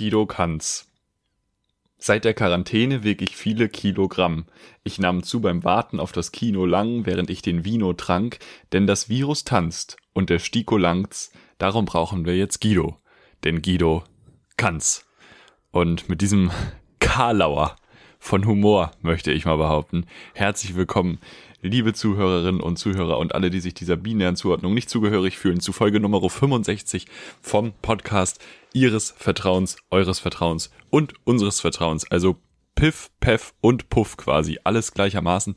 Guido Kanz. Seit der Quarantäne wieg ich viele Kilogramm. Ich nahm zu beim Warten auf das Kino lang, während ich den Vino trank, denn das Virus tanzt und der Stiko langt's, darum brauchen wir jetzt Guido. Denn Guido kann's. Und mit diesem Karlauer von Humor, möchte ich mal behaupten, herzlich willkommen, liebe Zuhörerinnen und Zuhörer und alle, die sich dieser binären Zuordnung nicht zugehörig fühlen, zu Folge Nummer 65 vom Podcast Ihres Vertrauens, Eures Vertrauens und unseres Vertrauens. Also Piff, Peff und Puff quasi, alles gleichermaßen.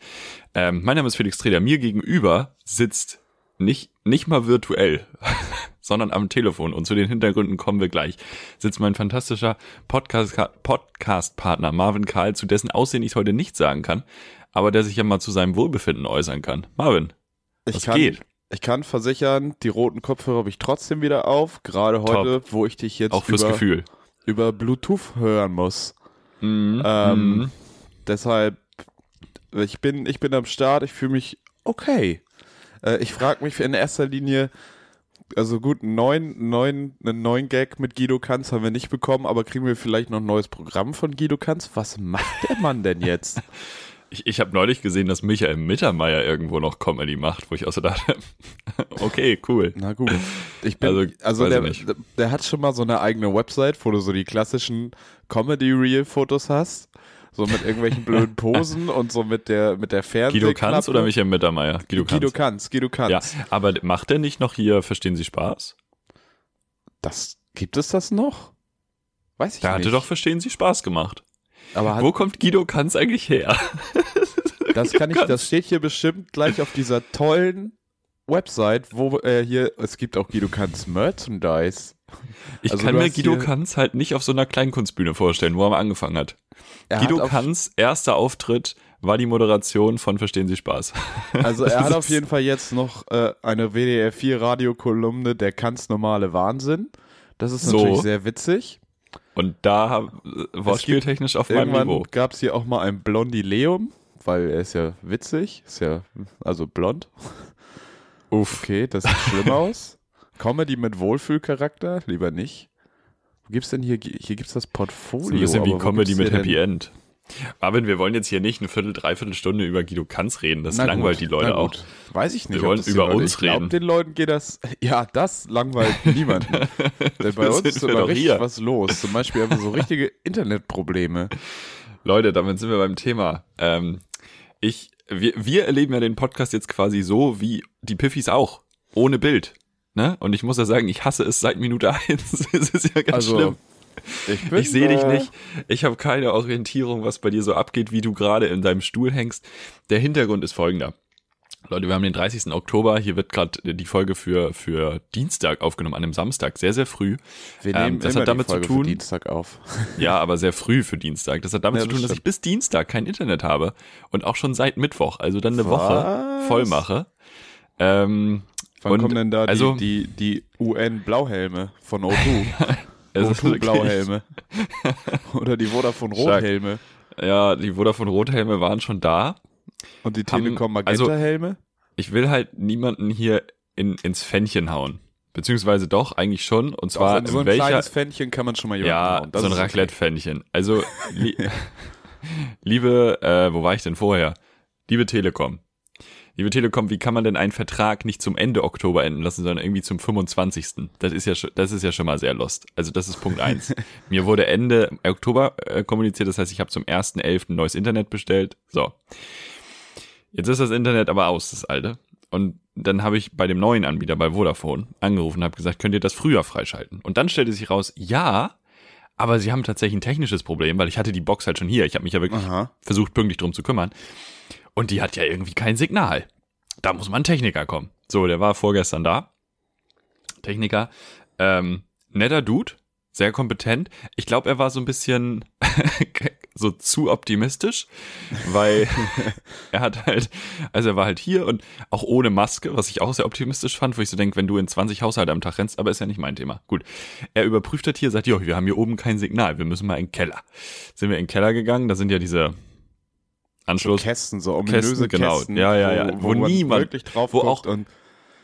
Ähm, mein Name ist Felix Treder. Mir gegenüber sitzt nicht, nicht mal virtuell, sondern am Telefon. Und zu den Hintergründen kommen wir gleich. Sitzt mein fantastischer Podcast-Partner Podcast Marvin Karl, zu dessen Aussehen ich heute nicht sagen kann, aber der sich ja mal zu seinem Wohlbefinden äußern kann. Marvin, ich was kann, geht? Ich kann versichern, die roten Kopfhörer habe ich trotzdem wieder auf, gerade heute, Top. wo ich dich jetzt Auch fürs über, Gefühl. über Bluetooth hören muss. Mhm. Ähm, Mhm. Deshalb, ich bin, ich bin am Start, ich fühle mich okay. Äh, ich frage mich in erster Linie, also gut, einen neuen, neuen, einen neuen Gag mit Guido Kanz haben wir nicht bekommen, aber kriegen wir vielleicht noch ein neues Programm von Guido Kanz? Was macht der Mann denn jetzt? Ich, ich habe neulich gesehen, dass Michael Mittermeier irgendwo noch Comedy macht, wo ich auch so dachte, okay, cool. Na gut. Ich bin, Also, also, der, der- der hat schon mal so eine eigene Website, wo du so die klassischen Comedy-Reel-Fotos hast. So mit irgendwelchen blöden Posen und so mit der, mit der Fernsehklappe. Guido Kanz oder Michael Mittermeier? Guido, Kanz. Kanz. Guido Kanz. Ja, aber macht der nicht noch hier, verstehen Sie Spaß? Das, gibt es das noch? Weiß ich Der nicht. hatte doch Verstehen Sie Spaß gemacht. Aber hat, Wo kommt Guido Kanz eigentlich her? das kann ich, das steht hier bestimmt gleich auf dieser tollen Website, wo äh, hier, es gibt auch Guido Kanz Merchandise. Ich Also kann mir Guido Kanz halt nicht auf so einer Kleinkunstbühne vorstellen, wo er mal angefangen hat. Er Guido hat Kanz erster Auftritt war die Moderation von Verstehen Sie Spaß. Also er hat auf jeden Fall jetzt noch äh, eine WDR 4 Radiokolumne der Kanz normale Wahnsinn. Das ist So. natürlich sehr witzig. Und da hab- äh, wortspieltechnisch auf meinem Niveau. gab es hier auch mal ein Blondileum, weil er ist ja witzig, ist ja also blond. Uff. Okay, das sieht schlimm aus. Comedy mit Wohlfühlcharakter, lieber nicht. Wo gibt's denn hier? Hier gibt's das Portfolio. So ein bisschen wie Comedy mit Happy? End. Marvin, wir wollen jetzt hier nicht eine Viertel, dreiviertel Stunde über Guido Kanz reden. Das Na langweilt gut, die Leute auch. Weiß ich nicht. Wir wollen über uns ich glaub, reden. den Leuten geht das. Ja, das langweilt niemanden. Denn bei uns ist immer richtig hier. was los. Zum Beispiel haben wir so richtige Internetprobleme. Leute, damit sind wir beim Thema. Ähm, ich, wir, wir erleben ja den Podcast jetzt quasi so wie die Piffis auch. Ohne Bild. Ne? Und ich muss ja sagen, ich hasse es seit Minute eins. Es ist ja ganz Also, schlimm. Ich, Ich sehe dich nicht. Ich habe keine Orientierung, was bei dir so abgeht, wie du gerade in deinem Stuhl hängst. Der Hintergrund ist folgender. Leute, wir haben den 30. Oktober. Hier wird gerade die Folge für, für Dienstag aufgenommen, an einem Samstag, sehr, sehr früh. Wir Ähm, nehmen das immer hat damit zu tun- Dienstag auf. Ja, aber sehr früh für Dienstag. Das hat damit Ja, zu das tun, dass stimmt. ich bis Dienstag kein Internet habe und auch schon seit Mittwoch, also dann eine Woche Was? voll mache. Ähm, Wann kommen denn da also- die, die, die UN-Blauhelme von O2? es ist wirklich- O2-Blauhelme. Oder die Vodafone Stark. Rothelme. Ja, die Vodafone Rothelme waren schon da. Und die Haben- Telekom also-? Ich will halt niemanden hier in, ins Fännchen hauen. Beziehungsweise doch, eigentlich schon. Und zwar in so ein in welcher, kleines Fännchen kann man schon mal jemanden Ja, hauen. So ein. Raclette-Fännchen. Also, li liebe, äh, wo war ich denn vorher? Liebe Telekom. Liebe Telekom, wie kann man denn einen Vertrag nicht zum Ende Oktober enden lassen, sondern irgendwie zum 25.? Das ist ja schon, das ist ja schon mal sehr lost. Also das ist Punkt eins. Mir wurde Ende Oktober äh, kommuniziert, das heißt, ich habe zum 1.11. ein neues Internet bestellt. So. Jetzt ist das Internet aber aus, das alte. Und dann habe ich bei dem neuen Anbieter, bei Vodafone, angerufen und habe gesagt, könnt ihr das früher freischalten? Und dann stellte sich raus, ja, aber sie haben tatsächlich ein technisches Problem, weil ich hatte die Box halt schon hier. Ich habe mich ja wirklich Aha. versucht, pünktlich drum zu kümmern. Und die hat ja irgendwie kein Signal. Da muss mal ein Techniker kommen. So, der war vorgestern da. Techniker. Ähm, netter Dude, sehr kompetent. Ich glaube, er war so ein bisschen so zu optimistisch, weil er hat halt, also er war halt hier und auch ohne Maske, was ich auch sehr optimistisch fand, wo ich so denke, wenn du in 20 Haushalte am Tag rennst, aber ist ja nicht mein Thema. Gut. Er überprüft das hier, sagt, jo, wir haben hier oben kein Signal, wir müssen mal in den Keller. Sind wir in den Keller gegangen, da sind ja diese So Anschluss, Kästen, so ominöse Kästen, genau. Kästen, Ja, ja, ja. Wo, Wo wo, man niemand- wirklich drauf wo guckt auch- und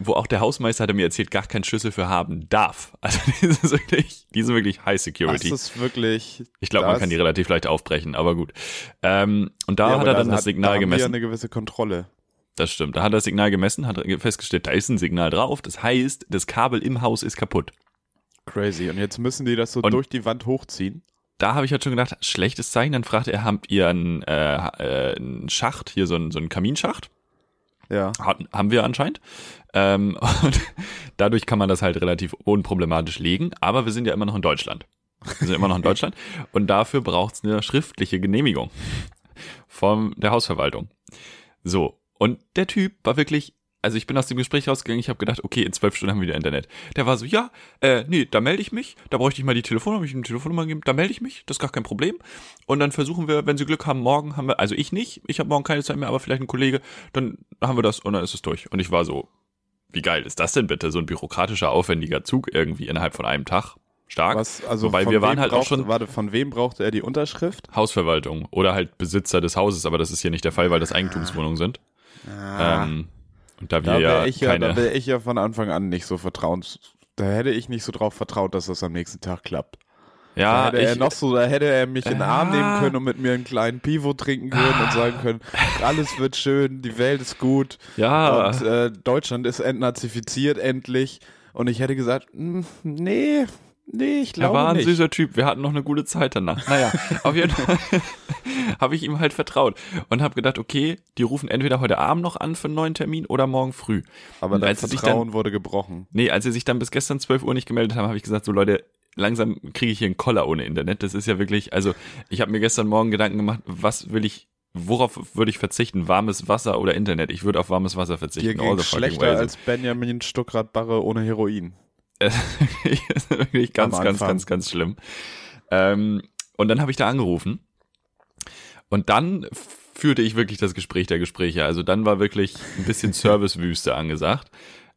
wo auch der Hausmeister hat er mir erzählt, gar keinen Schlüssel für haben darf. Also die sind wirklich, die sind wirklich High Security. Das ist wirklich. Ich glaube, man das- kann die relativ leicht aufbrechen, aber gut. Ähm, und da Ja, hat er dann da das hat- Signal da haben wir gemessen. ja eine gewisse Kontrolle. Das stimmt. Da hat er das Signal gemessen, hat festgestellt, da ist ein Signal drauf. Das heißt, das Kabel im Haus ist kaputt. Crazy. Und jetzt müssen die das so Und- durch die Wand hochziehen. Da habe ich halt schon gedacht, schlechtes Zeichen. Dann fragte er, habt ihr einen, äh, äh, einen Schacht, hier so einen, so einen Kaminschacht? Ja. Hatten, haben wir anscheinend. Ähm, und dadurch kann man das halt relativ unproblematisch legen. Aber wir sind ja immer noch in Deutschland. Wir sind immer noch in Deutschland. Und dafür braucht es eine schriftliche Genehmigung von der Hausverwaltung. So. Und der Typ war wirklich, also ich bin aus dem Gespräch rausgegangen, ich habe gedacht, okay, in zwölf Stunden haben wir wieder Internet. Der war so, ja, äh, nee, da melde ich mich, da bräuchte ich mal die Telefonnummer, ich ihm die Telefonnummer gegeben, da melde ich mich, das ist gar kein Problem. Und dann versuchen wir, wenn Sie Glück haben, morgen haben wir, also ich nicht, ich habe morgen keine Zeit mehr, aber vielleicht ein Kollege, dann haben wir das und dann ist es durch. Und ich war so, wie geil ist das denn bitte? So ein bürokratischer, aufwendiger Zug irgendwie innerhalb von einem Tag. Stark. Was, also Wobei von wir waren halt auch braucht, schon Warte, von wem brauchte er die Unterschrift? Hausverwaltung oder halt Besitzer des Hauses, aber das ist hier nicht der Fall, weil das Eigentumswohnungen sind. Ähm, und da Ah. da ja wäre ich, ja, keine. da wär ich ja von Anfang an nicht so vertrauens. Da hätte ich nicht so drauf vertraut, dass das am nächsten Tag klappt. Da ja, hätte er ich, noch so, da hätte er mich in den Arm Ah. nehmen können und mit mir einen kleinen Pivo trinken können und sagen können, alles wird schön, die Welt ist gut ja, und äh, Deutschland ist entnazifiziert endlich. Und ich hätte gesagt, "Mm, nee, nee, ich er glaube war ein nicht. süßer Typ. Wir hatten noch eine gute Zeit danach. Naja, auf jeden Fall habe ich ihm halt vertraut und habe gedacht, okay, die rufen entweder heute Abend noch an für einen neuen Termin oder morgen früh. Aber sich Vertrauen wurde gebrochen. Nee, als sie sich dann bis gestern 12 Uhr nicht gemeldet haben, habe ich gesagt, so Leute, langsam kriege ich hier einen Koller ohne Internet. Das ist ja wirklich, also ich habe mir gestern Morgen Gedanken gemacht, was will ich, worauf würde ich verzichten? Warmes Wasser oder Internet? Ich würde auf warmes Wasser Dir verzichten. All ging schlechter way. als Benjamin Stuckrad-Barre ohne Heroin. Wirklich ganz, ganz, ganz, ganz schlimm. Ähm, und dann habe ich da angerufen. Und dann führte ich wirklich das Gespräch der Gespräche. Also dann war wirklich ein bisschen Servicewüste angesagt.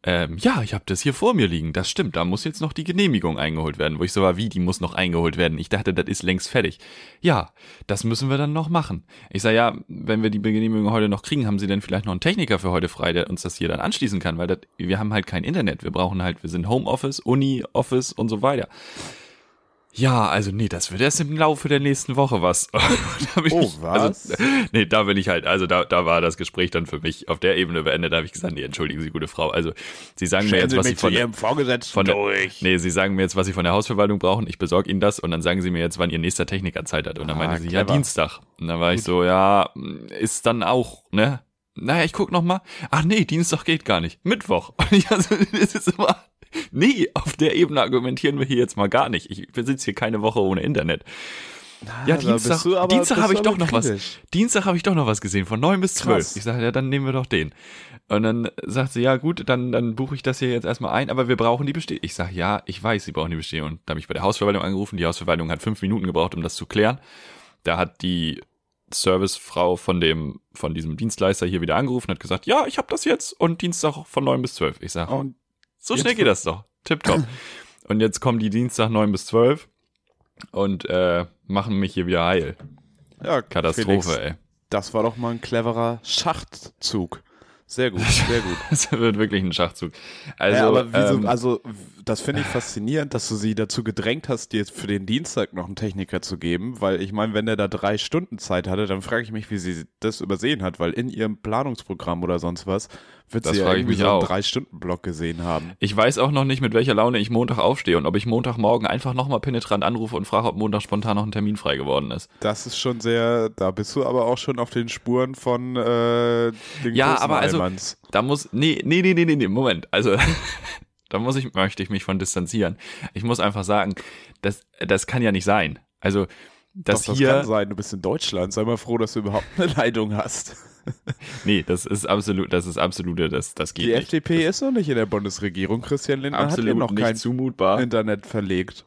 Ähm, ja, ich habe das hier vor mir liegen. Das stimmt. Da muss jetzt noch die Genehmigung eingeholt werden. Wo ich so war, wie, die muss noch eingeholt werden. Ich dachte, das ist längst fertig. Ja, das müssen wir dann noch machen. Ich sage, ja, wenn wir die Genehmigung heute noch kriegen, haben Sie denn vielleicht noch einen Techniker für heute frei, der uns das hier dann anschließen kann? Weil das, wir haben halt kein Internet. Wir brauchen halt, wir sind Homeoffice, Uni, Office und so weiter. Ja, also nee, das wird erst im Laufe der nächsten Woche was. Oh, ich- was? Also, nee, da bin ich halt, also da, da war das Gespräch dann für mich auf der Ebene beendet. Da habe ich gesagt, nee, entschuldigen Sie, gute Frau. Also Sie sagen mir jetzt, was Sie von, Vorgesetzten von der, nee, Sie sagen mir jetzt, was Sie von der Hausverwaltung brauchen. Ich besorge Ihnen das und dann sagen Sie mir jetzt, wann Ihr nächster Techniker Zeit hat. Und dann Ah, meinte sie, ja, clever. Dienstag. Und dann war ich so, ja, ist dann auch, ne? Naja, ich guck noch mal. Ach nee, Dienstag geht gar nicht. Mittwoch. Und ich also, das ist immer, nee, auf der Ebene argumentieren wir hier jetzt mal gar nicht. Ich besitze hier keine Woche ohne Internet. Ja, da Dienstag, aber- Dienstag habe ich doch noch was. Dienstag habe ich doch noch was gesehen, von neun bis zwölf. Krass. Ich sage, ja, dann nehmen wir doch den. Und dann sagt sie, ja gut, dann, dann buche ich das hier jetzt erstmal ein, aber wir brauchen die Bestätigung. Ich sage, ja, ich weiß, Sie brauchen die Bestätigung. Da habe ich bei der Hausverwaltung angerufen. Die Hausverwaltung hat fünf Minuten gebraucht, um das zu klären. Da hat die Servicefrau von dem, von diesem Dienstleister hier wieder angerufen und hat gesagt, ja, ich habe das jetzt und Dienstag von neun bis zwölf. Ich sage, Und so jetzt schnell geht das doch. Tipptopp. und jetzt kommen die Dienstag neun bis zwölf und äh, machen mich hier wieder heil. ja, Katastrophe, Felix, ey. Das war doch mal ein cleverer Schachtzug. Sehr gut, sehr gut. Das wird wirklich ein Schachzug. Also, ja, aber wieso, ähm, also das finde ich faszinierend, dass du sie dazu gedrängt hast, dir jetzt für den Dienstag noch einen Techniker zu geben, weil ich meine, wenn der da drei Stunden Zeit hatte, dann frage ich mich, wie sie das übersehen hat, weil in ihrem Planungsprogramm oder sonst was wird Das sie ja ich irgendwie mich so einen. Drei-Stunden-Block gesehen haben. ich weiß auch noch nicht, mit welcher Laune ich Montag aufstehe und ob ich Montagmorgen einfach nochmal penetrant anrufe und frage, ob Montag spontan noch ein Termin frei geworden ist. Das ist schon sehr, da bist du aber auch schon auf den Spuren von äh, den Ja, aber also- Allmanns. Da muss, nee, nee, nee, nee, nee, nee, Moment. Also, da muss ich, möchte ich mich von distanzieren. Ich muss einfach sagen, das, das kann ja nicht sein. Also, das Doch, das hier, kann sein, du bist in Deutschland, sei mal froh, dass du überhaupt eine Leitung hast. nee, das ist absolut, das ist absolute, das, das geht Die nicht. FDP ist noch nicht in der Bundesregierung. Christian Lindner hat Absolut ja noch kein zumutbar. Internet verlegt.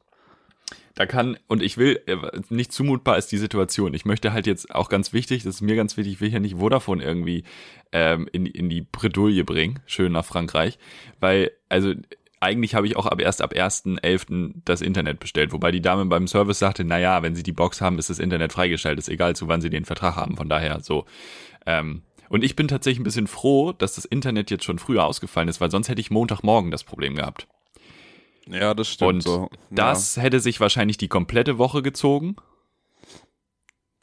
Da kann, und ich will, äh, nicht zumutbar ist die Situation. Ich möchte halt jetzt auch ganz wichtig, das ist mir ganz wichtig, ich will hier nicht Vodafone irgendwie ähm, in, in die Bredouille bringen, schön nach Frankreich, weil, also eigentlich habe ich auch ab erst ab 1.11. das Internet bestellt, wobei die Dame beim Service sagte, naja, wenn Sie die Box haben, ist das Internet freigestellt, ist egal, zu wann Sie den Vertrag haben, von daher so. Ähm, Und ich bin tatsächlich ein bisschen froh, dass das Internet jetzt schon früher ausgefallen ist, weil sonst hätte ich Montagmorgen das Problem gehabt. Ja, das stimmt. Und so. das hätte sich wahrscheinlich die komplette Woche gezogen.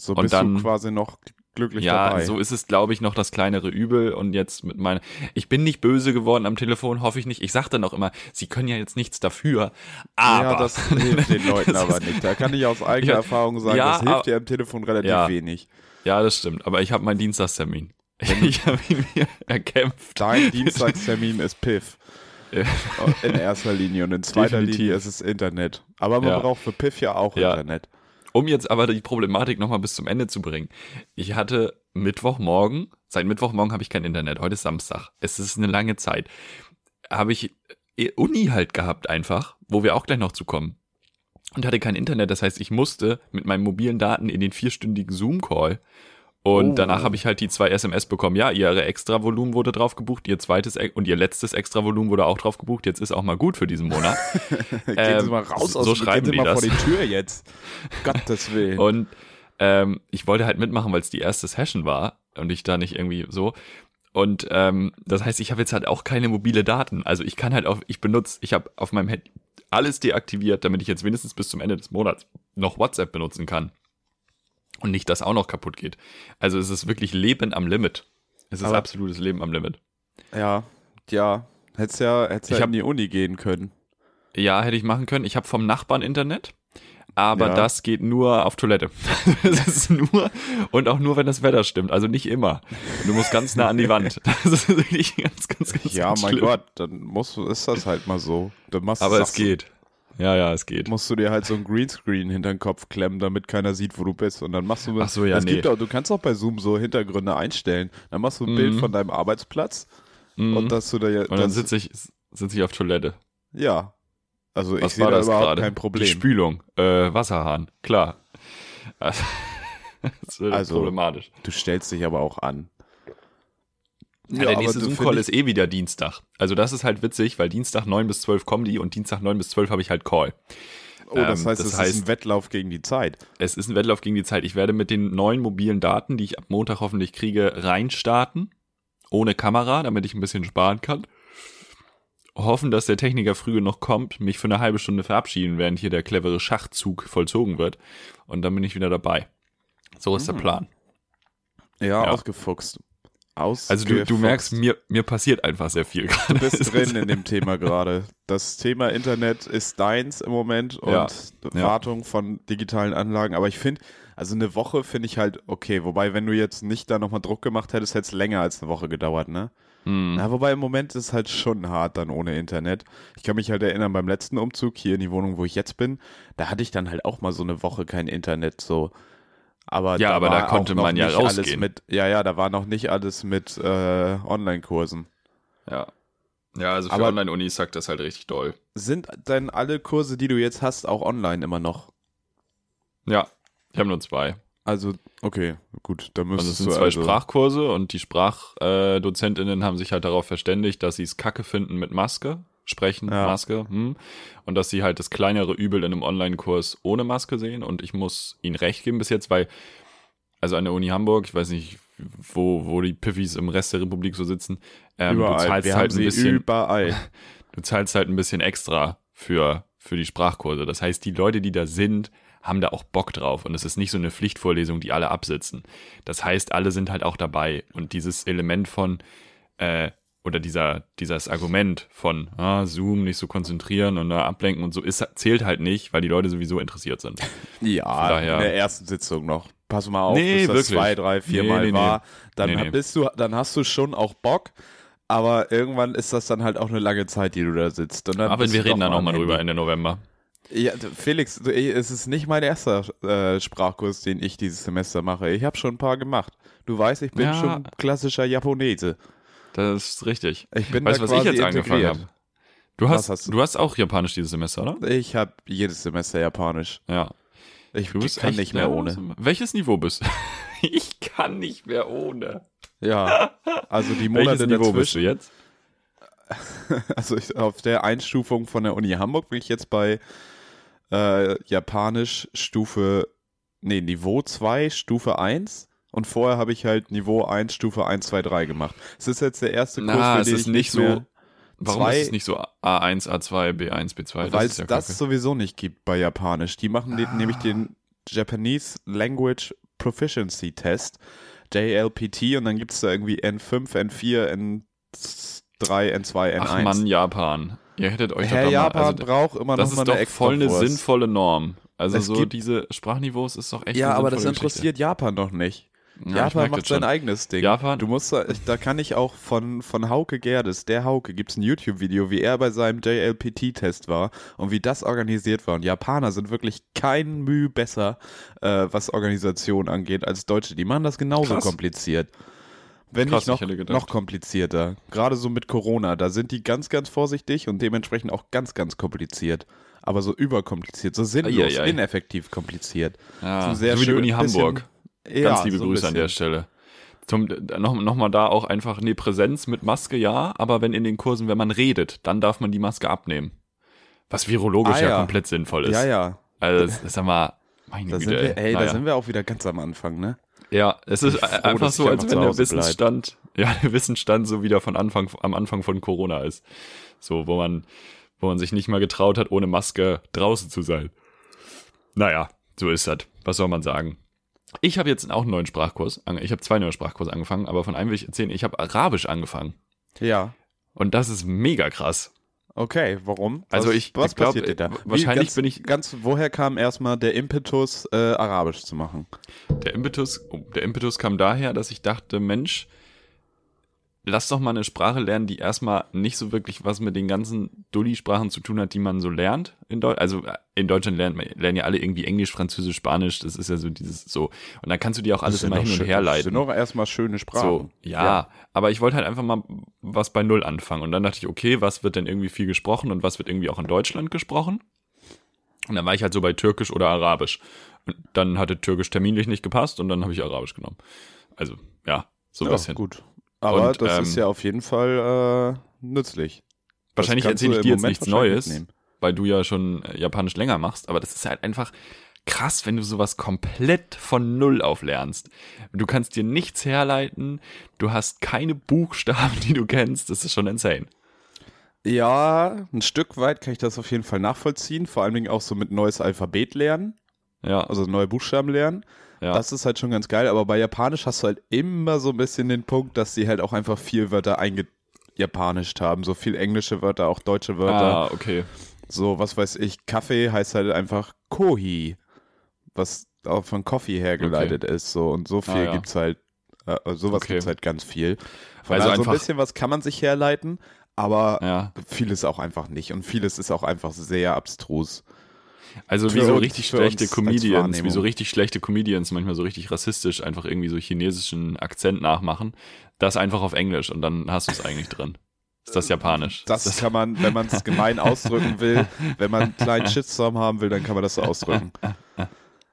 so und bist dann- du quasi noch glücklich ja, dabei. so ist es, glaube ich, noch das kleinere Übel. Und jetzt mit meiner. Ich bin nicht böse geworden am Telefon, hoffe ich nicht. Ich sag dann auch immer, sie können ja jetzt nichts dafür. Aber ja, das hilft den Leuten aber nicht. Da kann ich aus eigener Ja, Erfahrung sagen, ja, das hilft aber- dir am Telefon relativ Ja. wenig. Ja, das stimmt. Aber ich habe meinen Dienstagstermin. Ich habe ihn mir erkämpft. Dein Dienstagstermin ist Piff. Ja. In erster Linie und in zweiter Definitiv. Linie ist es Internet. Aber man Ja. braucht für Piff ja auch Ja. Internet. Um jetzt aber die Problematik nochmal bis zum Ende zu bringen. Ich hatte Mittwochmorgen, seit Mittwochmorgen habe ich kein Internet, heute ist Samstag. Es ist eine lange Zeit. Habe ich äh, Uni halt gehabt einfach, wo wir auch gleich noch zukommen. Und hatte kein Internet, das heißt, ich musste mit meinen mobilen Daten in den vierstündigen Zoom-Call. Und Oh. danach habe ich halt die zwei SMS bekommen. Ja, ihre Extra-Volumen wurde drauf gebucht, ihr zweites und ihr letztes Extra-Volumen wurde auch drauf gebucht. Jetzt ist auch mal gut für diesen Monat. Gehen Ähm, Sie mal raus so aus schreiben gehen Sie die mal das. vor die Tür jetzt. Gottes Willen. Und ähm, ich wollte halt mitmachen, weil es die erste Session war und ich da nicht irgendwie so. Und ähm, das heißt, ich habe jetzt halt auch keine mobile Daten. Also ich kann halt auf, ich benutze, ich habe auf meinem Handy alles deaktiviert, damit ich jetzt wenigstens bis zum Ende des Monats noch WhatsApp benutzen kann. Und nicht, dass auch noch kaputt geht. Also es ist wirklich Leben am Limit. Es ist Aber- absolutes Leben am Limit. ja, ja. Hättest ja, hättest Ich ja hab- in die Uni gehen können. Ja, hätte ich machen können. Ich habe vom Nachbarn Internet, aber Ja. das geht nur auf Toilette. Das ist nur und auch nur, wenn das Wetter stimmt. Also nicht immer. Du musst ganz nah an die Wand. Das ist wirklich ganz, ganz, ganz Ja, ganz mein schlimm. Gott, dann musst du, ist das halt mal so. Dann machst, Aber es geht. Ja, ja, es geht. Musst du dir halt so ein Greenscreen hinter den Kopf klemmen, damit keiner sieht, wo du bist. Und dann machst du. Ach so, ja, es nee. gibt auch, du kannst auch bei Zoom so Hintergründe einstellen. Dann machst du ein Bild Mhm. von deinem Arbeitsplatz Mhm. und dass du da ja. Und dann sitze ich, sitze ich auf Toilette. Ja. Also ich Was sehe war da das überhaupt gerade? kein Die Problem. Spülung, äh, Wasserhahn, klar. Also, das ist Also, problematisch. Du stellst dich aber auch an. Ja, der nächste Zoom-Call ist eh wieder Dienstag. Also das ist halt witzig, weil Dienstag 9 bis 12 kommen die und Dienstag 9 bis 12 habe ich halt Call. Oh, das ähm, heißt, das es ist heißt- ein Wettlauf gegen die Zeit. Es ist ein Wettlauf gegen die Zeit. Ich werde mit den neuen mobilen Daten, die ich ab Montag hoffentlich kriege, reinstarten. Ohne Kamera, damit ich ein bisschen sparen kann. Hoffen, dass der Techniker früh noch kommt, mich für eine halbe Stunde verabschieden, während hier der clevere Schachzug vollzogen wird. Und dann bin ich wieder dabei. So ist der Hm. Plan. Ja, Ja. ausgefuchst. Ausgefuchst. Also du, du merkst, mir, mir passiert einfach sehr viel gerade. Du bist drin in dem Thema gerade. Das Thema Internet ist deins im Moment und Ja, ja. Wartung von digitalen Anlagen. Aber ich finde, also eine Woche finde ich halt okay. Wobei, wenn du jetzt nicht da nochmal Druck gemacht hättest, hätte es länger als eine Woche gedauert, ne? Hm. Ja, wobei im Moment ist es halt schon hart dann ohne Internet. Ich kann mich halt erinnern, beim letzten Umzug hier in die Wohnung, wo ich jetzt bin, da hatte ich dann halt auch mal so eine Woche kein Internet, so. Aber Ja, aber da war auch konnte man ja rausgehen. Mit, ja, ja, da war noch nicht alles mit äh, Online-Kursen. Ja. Ja, also für Aber- Online-Unis sagt das halt richtig doll. Sind denn alle Kurse, die du jetzt hast, auch online immer noch? Ja, ich habe nur zwei. Also, okay, gut, dann Also müsstest es sind zwei also, Sprachkurse und die Sprachdozentinnen haben sich halt darauf verständigt, dass sie es kacke finden mit Maske, sprechen, Ja. Maske, hm, und dass sie halt das kleinere Übel in einem Online-Kurs ohne Maske sehen und ich muss ihnen recht geben bis jetzt, weil, also an der Uni Hamburg, ich weiß nicht, wo, wo die Piffis im Rest der Republik so sitzen, ähm, du überall. zahlst Wir halt ein bisschen, überall. du zahlst halt ein bisschen extra für, für die Sprachkurse. Das heißt, die Leute, die da sind, haben da auch Bock drauf. Und es ist nicht so eine Pflichtvorlesung, die alle absitzen. Das heißt, alle sind halt auch dabei. Und dieses Element von, äh, oder dieser, dieses Argument von ah, Zoom nicht so konzentrieren und da ablenken und so ist, zählt halt nicht, weil die Leute sowieso interessiert sind. Ja, daher- in der ersten Sitzung noch. Pass mal auf, Nee, bis das wirklich. zwei, drei, vier Nee, Mal nee, war. Dann bist du, dann hast du schon auch Bock, aber irgendwann ist das dann halt auch eine lange Zeit, die du da sitzt. Und dann Aber wir reden da nochmal drüber. Ende November. Ja, Felix, es ist nicht mein erster äh, Sprachkurs, den ich dieses Semester mache. Ich habe schon ein paar gemacht. Du weißt, ich bin Ja. schon klassischer Japonese. Das ist richtig. Ich bin Weißt du, da was ich jetzt angefangen integriert. habe? Du hast, hast du? du hast auch Japanisch dieses Semester, oder? Ich habe jedes Semester Japanisch. Ja. Ich Du bist kann echt, nicht mehr ohne. Welches Niveau bist du? ich kann nicht mehr ohne. Ja, also die Welches Monate Niveau bist du jetzt? Also ich, auf der Einstufung von der Uni Hamburg bin ich jetzt bei äh, Japanisch Stufe, nee, Niveau 2, Stufe 1. Und vorher habe ich halt Niveau 1, Stufe 1, 2, 3 gemacht. Es ist jetzt der erste Kurs, Na, für es den ist ich nicht so. Warum zwei- ist es nicht so A1, A2, B1, B2? weil ist es ja das sowieso nicht gibt bei Japanisch. Die machen den, nämlich den Japanese Language Proficiency Test, JLPT, und dann gibt es da irgendwie N5, N4, N3, N2, N1. Ach Mann, Japan. Ihr hättet euch Herr doch da mal, Japan also, braucht immer das noch mal ist eine doch extra voll eine sinnvolle Norm. Also Es so diese Sprachniveaus ist doch echt Ja, aber das interessiert Japan doch nicht. Ja, Japan macht sein schon. eigenes Ding. Japan- Du musst da, da kann ich auch von, von Hauke Gerdes, der Hauke, gibt es ein YouTube-Video, wie er bei seinem JLPT-Test war und wie das organisiert war. Und Japaner sind wirklich kein Mühe besser, äh, was Organisation angeht, als Deutsche. Die machen das genauso Krass. kompliziert. Wenn Krass, nicht noch, noch komplizierter. Gerade so mit Corona, da sind die ganz, ganz vorsichtig und dementsprechend auch ganz, ganz kompliziert. Aber so überkompliziert, so sinnlos, Eieiei. ineffektiv kompliziert. Ja, So sehr so wie die Uni Hamburg. Ja, Ganz liebe so Grüße an der. Stelle. Zum, noch, noch mal da auch einfach, nee, Präsenz mit Maske ja, aber wenn in den Kursen, wenn man redet, dann darf man die Maske abnehmen. Was virologisch Ah, ja, ja. komplett sinnvoll ist. Ja, ja. Also, das sag mal, meine Da Güte, sind wir, ey, naja. da sind wir auch wieder ganz am Anfang, ne? Ja, es ist froh, einfach so, als wenn der bleib. Wissensstand, ja, der Wissensstand so wieder von Anfang, am Anfang von Corona ist. So, wo man, wo man sich nicht mal getraut hat, ohne Maske draußen zu sein. Naja, so ist das. Was soll man sagen? Ich habe jetzt auch einen neuen Sprachkurs. Ich habe zwei neue Sprachkurse angefangen, aber von einem will ich erzählen, ich habe Arabisch angefangen. Ja. Und das ist mega krass. Okay, warum? Also was, ich- was ich glaub, passiert dir da? wahrscheinlich ganz, bin ich- ganz. Woher kam erstmal der Impetus, äh, Arabisch zu machen? Der Impetus, oh, der Impetus kam daher, dass ich dachte, Mensch, lass doch mal eine Sprache lernen, die erstmal nicht so wirklich was mit den ganzen Dulli-Sprachen zu tun hat, die man so lernt. In Deu also äh, in Deutschland lernt man, lernen ja alle irgendwie Englisch, Französisch, Spanisch. Das ist ja so dieses so. Und dann kannst du dir auch alles immer hin und her Das sind leiten. doch erstmal schöne Sprachen. So, ja, aber ich wollte halt einfach mal was bei Null anfangen. Und dann dachte ich, okay, was wird denn irgendwie viel gesprochen und was wird irgendwie auch in Deutschland gesprochen? Und dann war ich halt so bei Türkisch oder Arabisch. Und dann hatte Türkisch terminlich nicht gepasst und dann habe ich Arabisch genommen. Also, ja, so ein Ja, bisschen. gut. Aber Und, das ähm, ist ja auf jeden Fall äh, nützlich. Wahrscheinlich erzähle ich dir jetzt nichts Neues, mitnehmen. weil du ja schon äh, Japanisch länger machst, aber das ist halt einfach krass, wenn du sowas komplett von Null auf lernst. Du kannst dir nichts herleiten, du hast keine Buchstaben, die du kennst, das ist schon insane. Ja, ein Stück weit kann ich das auf jeden Fall nachvollziehen. Vor allen Dingen auch so mit neues Alphabet lernen, Ja, also neue Buchstaben lernen. Ja. Das ist halt schon ganz geil, aber bei Japanisch hast du halt immer so ein bisschen den Punkt, dass sie halt auch einfach viel Wörter eingejapanischt haben. So viel englische Wörter, auch deutsche Wörter. ah, okay. So, was weiß ich, Kaffee heißt halt einfach Kohi, was auch von Coffee hergeleitet ist. So, und so viel Ah, ja. gibt's halt, äh, sowas Okay. gibt's halt ganz viel. Von Also also so ein bisschen was kann man sich herleiten, aber Ja. vieles auch einfach nicht. Und vieles ist auch einfach sehr abstrus. Also wie so richtig schlechte Comedians, wie so richtig schlechte Comedians manchmal so richtig rassistisch einfach irgendwie so chinesischen Akzent nachmachen. Das einfach auf Englisch und dann hast du es eigentlich drin. Ist das Japanisch? Das, ist kann man, wenn man es gemein ausdrücken will, wenn man einen kleinen Shitstorm haben will, dann kann man das so ausdrücken.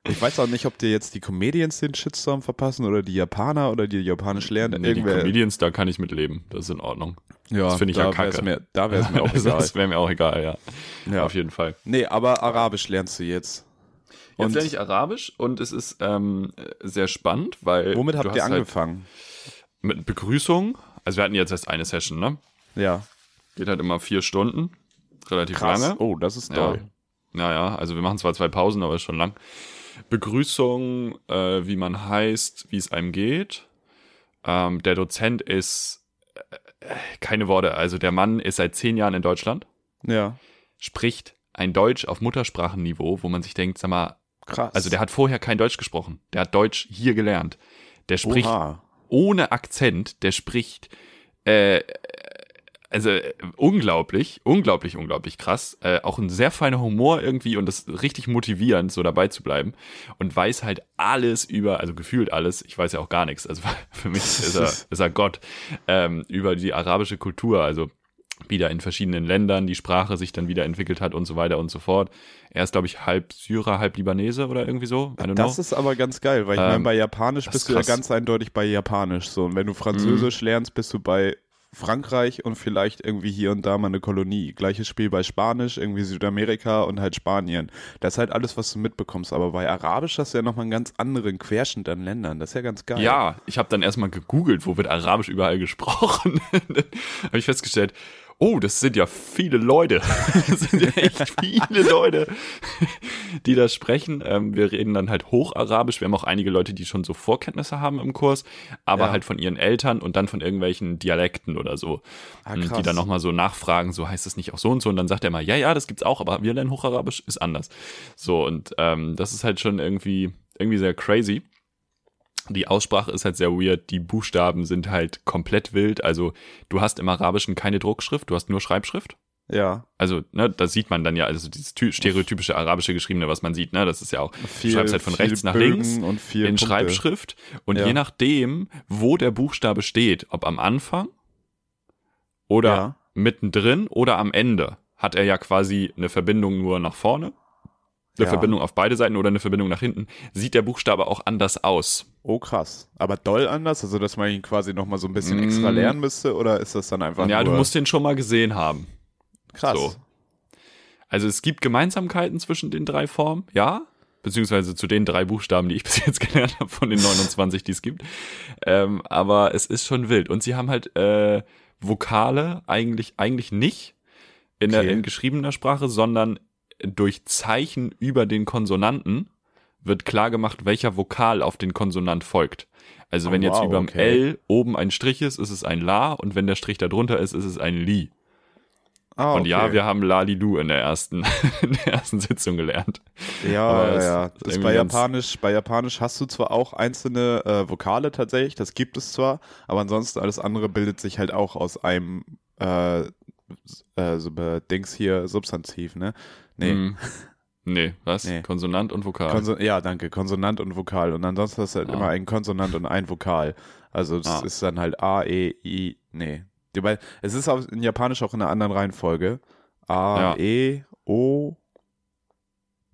Ich weiß auch nicht, ob dir jetzt die Comedians den Shitstorm verpassen oder die Japaner oder die Japanisch lernen. Nee, die Irgendwer, Comedians, da kann ich mit leben. Das ist in Ordnung. ja, das finde ich da ja kacke. Mir, da wäre es mir auch egal. das wäre mir auch egal, ja. Ja. Auf jeden Fall. Nee, aber Arabisch lernst du jetzt. Jetzt Und lerne ich Arabisch und es ist ähm, sehr spannend, weil. womit habt ihr hast angefangen? Halt mit Begrüßung. Also wir hatten jetzt erst eine Session, ne? Ja. Geht halt immer vier Stunden. Relativ Krass. lange. Oh, das ist Ja. toll. Naja, also wir machen zwar zwei Pausen, aber ist schon lang. Begrüßung, äh, wie man heißt, wie es einem geht. Ähm, der Dozent ist äh, keine Worte, also der Mann ist seit zehn Jahren in Deutschland, Ja. spricht ein Deutsch auf Muttersprachenniveau, wo man sich denkt, sag mal, Krass. also der hat vorher kein Deutsch gesprochen. Der hat Deutsch hier gelernt. Der spricht Oha. ohne Akzent, der spricht äh, also äh, unglaublich, unglaublich, unglaublich krass. Äh, auch ein sehr feiner Humor irgendwie und das richtig motivierend, so dabei zu bleiben. Und weiß halt alles über, also gefühlt alles, ich weiß ja auch gar nichts, also für mich ist er, ist er Gott, ähm, über die arabische Kultur, also wieder in verschiedenen Ländern, die Sprache sich dann wieder entwickelt hat und so weiter und so fort. Er ist, glaube ich, halb Syrer, halb Libanese oder irgendwie so. Das know. ist aber ganz geil, weil ich Ähm, meine, bei Japanisch bist ist du ja ganz eindeutig bei Japanisch so. Und wenn du Französisch lernst, bist du bei Frankreich und vielleicht irgendwie hier und da mal eine Kolonie. Gleiches Spiel bei Spanisch, irgendwie Südamerika und halt Spanien. Das ist halt alles, was du mitbekommst. Aber bei Arabisch hast du ja nochmal einen ganz anderen Querschnitt an Ländern. Das ist ja ganz geil. Ja, ich habe dann erstmal gegoogelt, wo wird Arabisch überall gesprochen. habe ich festgestellt, oh, das sind ja viele Leute. Das sind ja echt viele Leute, die das sprechen. Ähm, wir reden dann halt Hocharabisch. Wir haben auch einige Leute, die schon so Vorkenntnisse haben im Kurs, aber Ja. halt von ihren Eltern und dann von irgendwelchen Dialekten oder so, Ah, ähm, die dann nochmal so nachfragen, so heißt es nicht auch so und so. Und dann sagt er mal, ja, ja, das gibt's auch, aber wir lernen Hocharabisch, ist anders. So, und ähm, das ist halt schon irgendwie, irgendwie sehr crazy. Die Aussprache ist halt sehr weird, die Buchstaben sind halt komplett wild. Also du hast im Arabischen keine Druckschrift, du hast nur Schreibschrift. Ja. Also, ne, das sieht man dann ja, also dieses ty- stereotypische arabische Geschriebene, was man sieht, ne, das ist ja auch, Viel, du schreibst halt von rechts nach Bögen links und in Punkte. Schreibschrift und Ja. je nachdem, wo der Buchstabe steht, ob am Anfang oder Ja. mittendrin oder am Ende, hat er ja quasi eine Verbindung nur nach vorne, eine Ja. Verbindung auf beide Seiten oder eine Verbindung nach hinten, sieht der Buchstabe auch anders aus. Oh, krass. Aber doll anders? Also, dass man ihn quasi nochmal so ein bisschen Mm. extra lernen müsste? Oder ist das dann einfach ja, du musst den schon mal gesehen haben. krass? so. Also es gibt Gemeinsamkeiten zwischen den drei Formen, ja, beziehungsweise zu den drei Buchstaben, die ich bis jetzt gelernt habe, von den 29, die es gibt. Ähm, aber es ist schon wild. Und sie haben halt äh, Vokale eigentlich, eigentlich nicht in, der, Okay. in geschriebener Sprache, sondern durch Zeichen über den Konsonanten wird klar gemacht, welcher Vokal auf den Konsonant folgt. Also Oh, wenn jetzt wow, überm okay. L oben ein Strich ist, ist es ein La und wenn der Strich da drunter ist, ist es ein Li. Ah, Und ja, okay. wir haben Lalilu in der ersten, in der ersten Sitzung gelernt. Ja, ja, ja. Das ist bei Japanisch, bei Japanisch hast du zwar auch einzelne äh, Vokale tatsächlich, das gibt es zwar, aber ansonsten alles andere bildet sich halt auch aus einem äh, äh, Dings hier Substantiv, ne? Nee. Hm. Nee, was? Nee. Konsonant und Vokal. Konso ja, danke. Konsonant und Vokal. Und ansonsten hast du halt Ah. immer ein Konsonant und ein Vokal. Also das Ah. ist dann halt A, E, I, nee. Bei- Es ist auch in Japanisch auch in einer anderen Reihenfolge. A, Ja. E, O,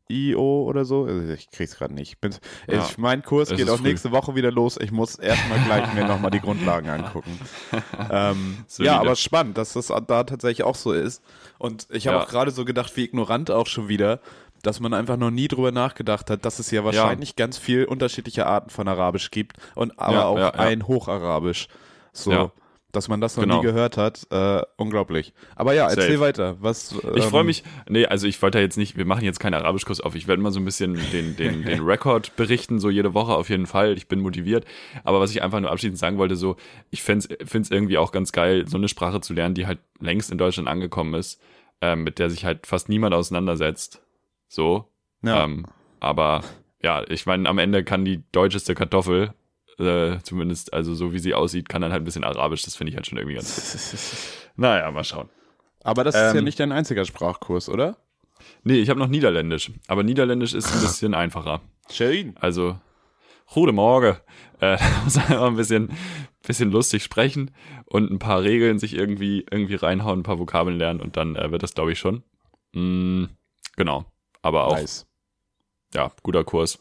I, O oder so. Also Ich krieg's gerade nicht. Ich bin, Ja. ich, mein Kurs Es geht auch früh. nächste Woche wieder los. Ich muss erstmal gleich mir nochmal die Grundlagen angucken. ähm, ja, aber spannend, dass das da tatsächlich auch so ist. Und ich habe Ja. auch gerade so gedacht, wie ignorant auch schon wieder, dass man einfach noch nie drüber nachgedacht hat, dass es ja wahrscheinlich ganz viel unterschiedliche Arten von Arabisch gibt und aber Ja, auch ja, ja. ein Hocharabisch. So, Ja. dass man das noch Genau. nie gehört hat. Äh, unglaublich. Aber ja, erzähl Safe. weiter. Was, Ich ähm, freue mich, nee, also ich wollte ja jetzt nicht, wir machen jetzt keinen Arabischkurs auf. Ich werde mal so ein bisschen den, den, den Rekord berichten, so jede Woche auf jeden Fall. Ich bin motiviert. Aber was ich einfach nur abschließend sagen wollte, so, ich find's find's irgendwie auch ganz geil, so eine Sprache zu lernen, die halt längst in Deutschland angekommen ist, ähm, mit der sich halt fast niemand auseinandersetzt. So. Ja. Ähm, aber ja, ich meine, am Ende kann die deutscheste Kartoffel, äh, zumindest, also so wie sie aussieht, kann dann halt ein bisschen Arabisch. Das finde ich halt schon irgendwie ganz. Naja, mal schauen. aber das ist ja ähm, nicht dein einziger Sprachkurs, oder? Nee, ich habe noch Niederländisch. Aber Niederländisch ist ein bisschen einfacher. Schön. Also, Guten Morgen. Äh, da muss man einfach ein bisschen, bisschen lustig sprechen und ein paar Regeln sich irgendwie, irgendwie reinhauen, ein paar Vokabeln lernen und dann äh, wird das, glaube ich, schon. Mm, genau. Aber auch, Nice. ja, guter Kurs.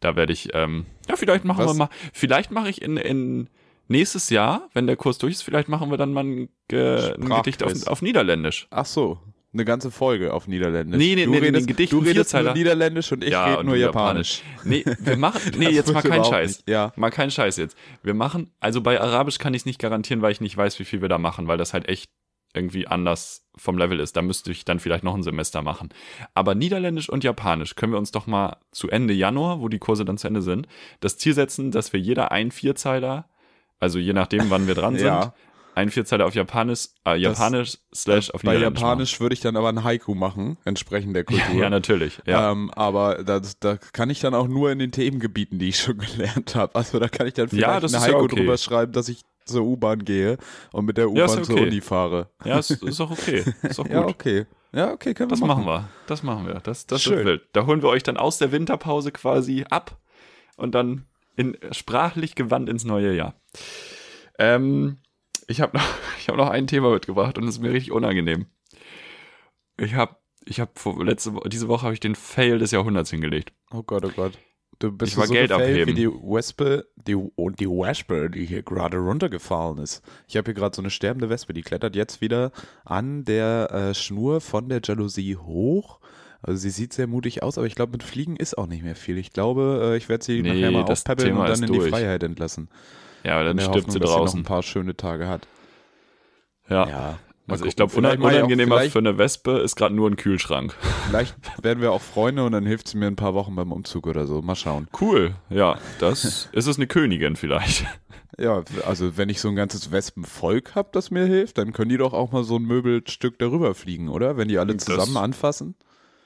Da werde ich, ähm, ja, vielleicht machen Was? wir mal, vielleicht mache ich in, in nächstes Jahr, wenn der Kurs durch ist, vielleicht machen wir dann mal ein, Ge ein Gedicht auf, auf Niederländisch. Ach so. Eine ganze Folge auf Niederländisch. Nee, nee, du nee, redest, ein Gedicht, du redest nur. Niederländisch und ich Ja, rede nur du Japanisch. Nee, wir machen, nee, jetzt mal keinen Scheiß. nicht. Ja. Mal keinen Scheiß jetzt. Wir machen, also bei Arabisch kann ich es nicht garantieren, weil ich nicht weiß, wie viel wir da machen, weil das halt echt irgendwie anders vom Level ist. Da müsste ich dann vielleicht noch ein Semester machen. Aber Niederländisch und Japanisch können wir uns doch mal zu Ende Januar, wo die Kurse dann zu Ende sind, das Ziel setzen, dass wir jeder einen Vierzeiler, also je nachdem, wann wir dran sind, Ja. einen Vierzeiler auf Japanisch, äh, Japanisch slash auf Bei Niederländisch Japanisch würde ich dann aber ein Haiku machen, entsprechend der Kultur. machen. Ja, natürlich. Ja. Ähm, aber das, da kann ich dann auch nur in den Themengebieten, die ich schon gelernt habe. Also da kann ich dann vielleicht Ja, das ja Haiku okay. drüber schreiben, dass ich zur U-Bahn gehe und mit der Ja, U-Bahn ist zur okay. Uni fahre. ja, ist, ist auch okay. Ist auch gut. Ja, okay. Ja, okay, können wir Das machen. machen wir. Das machen wir. Das, das Schön. wild. Da holen wir euch dann aus der Winterpause quasi ab und dann in, sprachlich gewandt ins neue Jahr. Ähm, ich habe noch, ich hab noch ein Thema mitgebracht und es ist mir richtig unangenehm. Ich habe, ich habe letzte diese Woche habe ich den Fail des Jahrhunderts hingelegt. Oh Gott, oh Gott. Du bist Ich war so Geld abheben. wie die Wespe, die, und die Wespe, die hier gerade runtergefallen ist. Ich habe hier gerade so eine sterbende Wespe, die klettert jetzt wieder an der äh, Schnur von der Jalousie hoch. Also sie sieht sehr mutig aus, aber ich glaube, mit Fliegen ist auch nicht mehr viel. Ich glaube, äh, ich werde sie Nee, nachher mal aufpäppeln und dann in die durch. Freiheit entlassen. Ja, aber dann stirbt Hoffnung, sie dass sie noch draußen. ein paar schöne Tage hat. Ja. Ja. Also ich glaube, unangenehmer für eine Wespe ist gerade nur ein Kühlschrank. Vielleicht werden wir auch Freunde und dann hilft sie mir ein paar Wochen beim Umzug oder so. Mal schauen. Cool, ja. Das ist es eine Königin vielleicht. Ja, also wenn ich so ein ganzes Wespenvolk habe, das mir hilft, dann können die doch auch mal so ein Möbelstück darüber fliegen, oder? Wenn die alle Das- zusammen anfassen.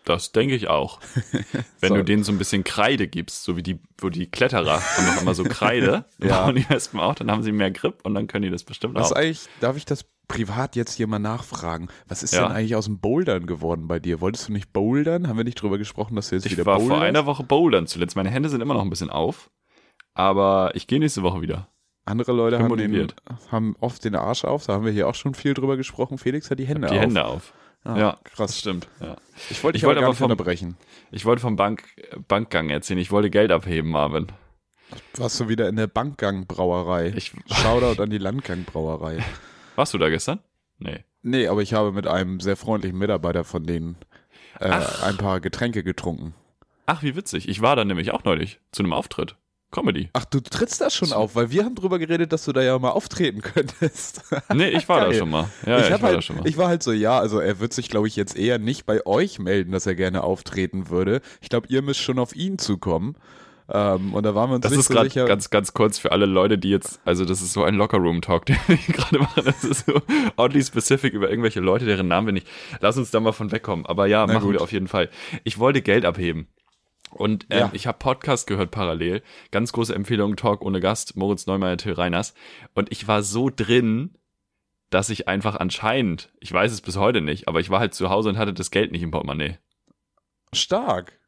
Das denke ich auch. Wenn So. du denen so ein bisschen Kreide gibst, so wie die, wo die Kletterer haben doch immer so Kreide, Ja. bauen die Wespen auch, dann haben sie mehr Grip und dann können die das bestimmt Was auch. eigentlich, darf ich das privat jetzt hier mal nachfragen? Was ist Ja. denn eigentlich aus dem Bouldern geworden bei dir? Wolltest du nicht bouldern? Haben wir nicht drüber gesprochen, dass du jetzt Ich wieder war vor einer Woche bouldern zuletzt. Meine Hände sind immer noch ein bisschen auf, aber ich gehe nächste Woche wieder. Andere Leute haben, den, haben oft den Arsch auf, da haben wir hier auch schon viel drüber gesprochen. Felix hat die Hände Die auf. Hände auf. Ja, das krass. stimmt. Ja. Ich wollte Ich wollte aber vom- unterbrechen. Ich wollte vom Bank, Bankgang erzählen. Ich wollte Geld abheben, Marvin. Warst du wieder in der Bankgang-Brauerei? Ich, Shoutout an die Landgang-Brauerei. warst du da gestern? Nee. Nee, aber ich habe mit einem sehr freundlichen Mitarbeiter von denen äh, ein paar Getränke getrunken. Ach, wie witzig. Ich war da nämlich auch neulich zu einem Auftritt. Comedy. Ach, du trittst da schon auf, weil wir haben drüber geredet, dass du da ja mal auftreten könntest. Nee, ich war da schon mal. Ja, ich, ich, war halt, da schon mal. ich war halt so, ja, also er wird sich, glaube ich, jetzt eher nicht bei euch melden, dass er gerne auftreten würde. Ich glaube, ihr müsst schon auf ihn zukommen. Ähm, und da waren wir uns Das nicht ist so sicher. ganz, ganz kurz für alle Leute, die jetzt, also das ist so ein Lockerroom-Talk, den wir gerade machen. Das ist so oddly specific über irgendwelche Leute, deren Namen wir nicht. Lass uns da mal von wegkommen. Aber ja, Na machen gut. wir auf jeden Fall. Ich wollte Geld abheben. Und ähm, Ja. ich habe Podcast gehört parallel. Ganz große Empfehlung, Talk ohne Gast, Moritz Neumeier, Till Reiners. Und ich war so drin, dass ich einfach anscheinend, ich weiß es bis heute nicht, aber ich war halt zu Hause und hatte das Geld nicht im Portemonnaie. Stark.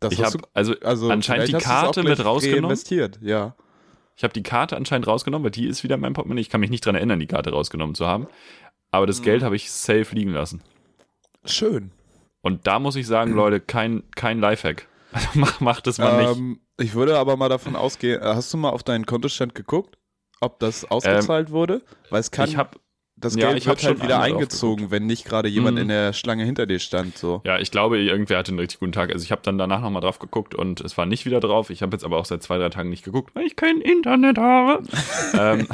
Das Ich habe also also anscheinend die Karte mit rausgenommen. ja. Ich habe die Karte anscheinend rausgenommen, weil die ist wieder in meinem Portemonnaie. Ich kann mich nicht dran erinnern, die Karte rausgenommen zu haben. Aber Mhm. das Geld habe ich safe liegen lassen. Schön. Und da muss ich sagen, Leute, kein, kein Lifehack. Also mach, mach das mal nicht. Ähm, ich würde aber mal davon ausgehen, äh, hast du mal auf deinen Kontostand geguckt, ob das ausgezahlt wurde? Weil es kann, Ähm, Ich habe das ja, Geld ich hab wird halt schon wieder eingezogen, wenn nicht gerade jemand Mhm. in der Schlange hinter dir stand. So. Ja, ich glaube, irgendwer hatte einen richtig guten Tag. Also ich habe dann danach nochmal drauf geguckt und es war nicht wieder drauf. Ich habe jetzt aber auch seit zwei, drei Tagen nicht geguckt, weil ich kein Internet habe. ähm,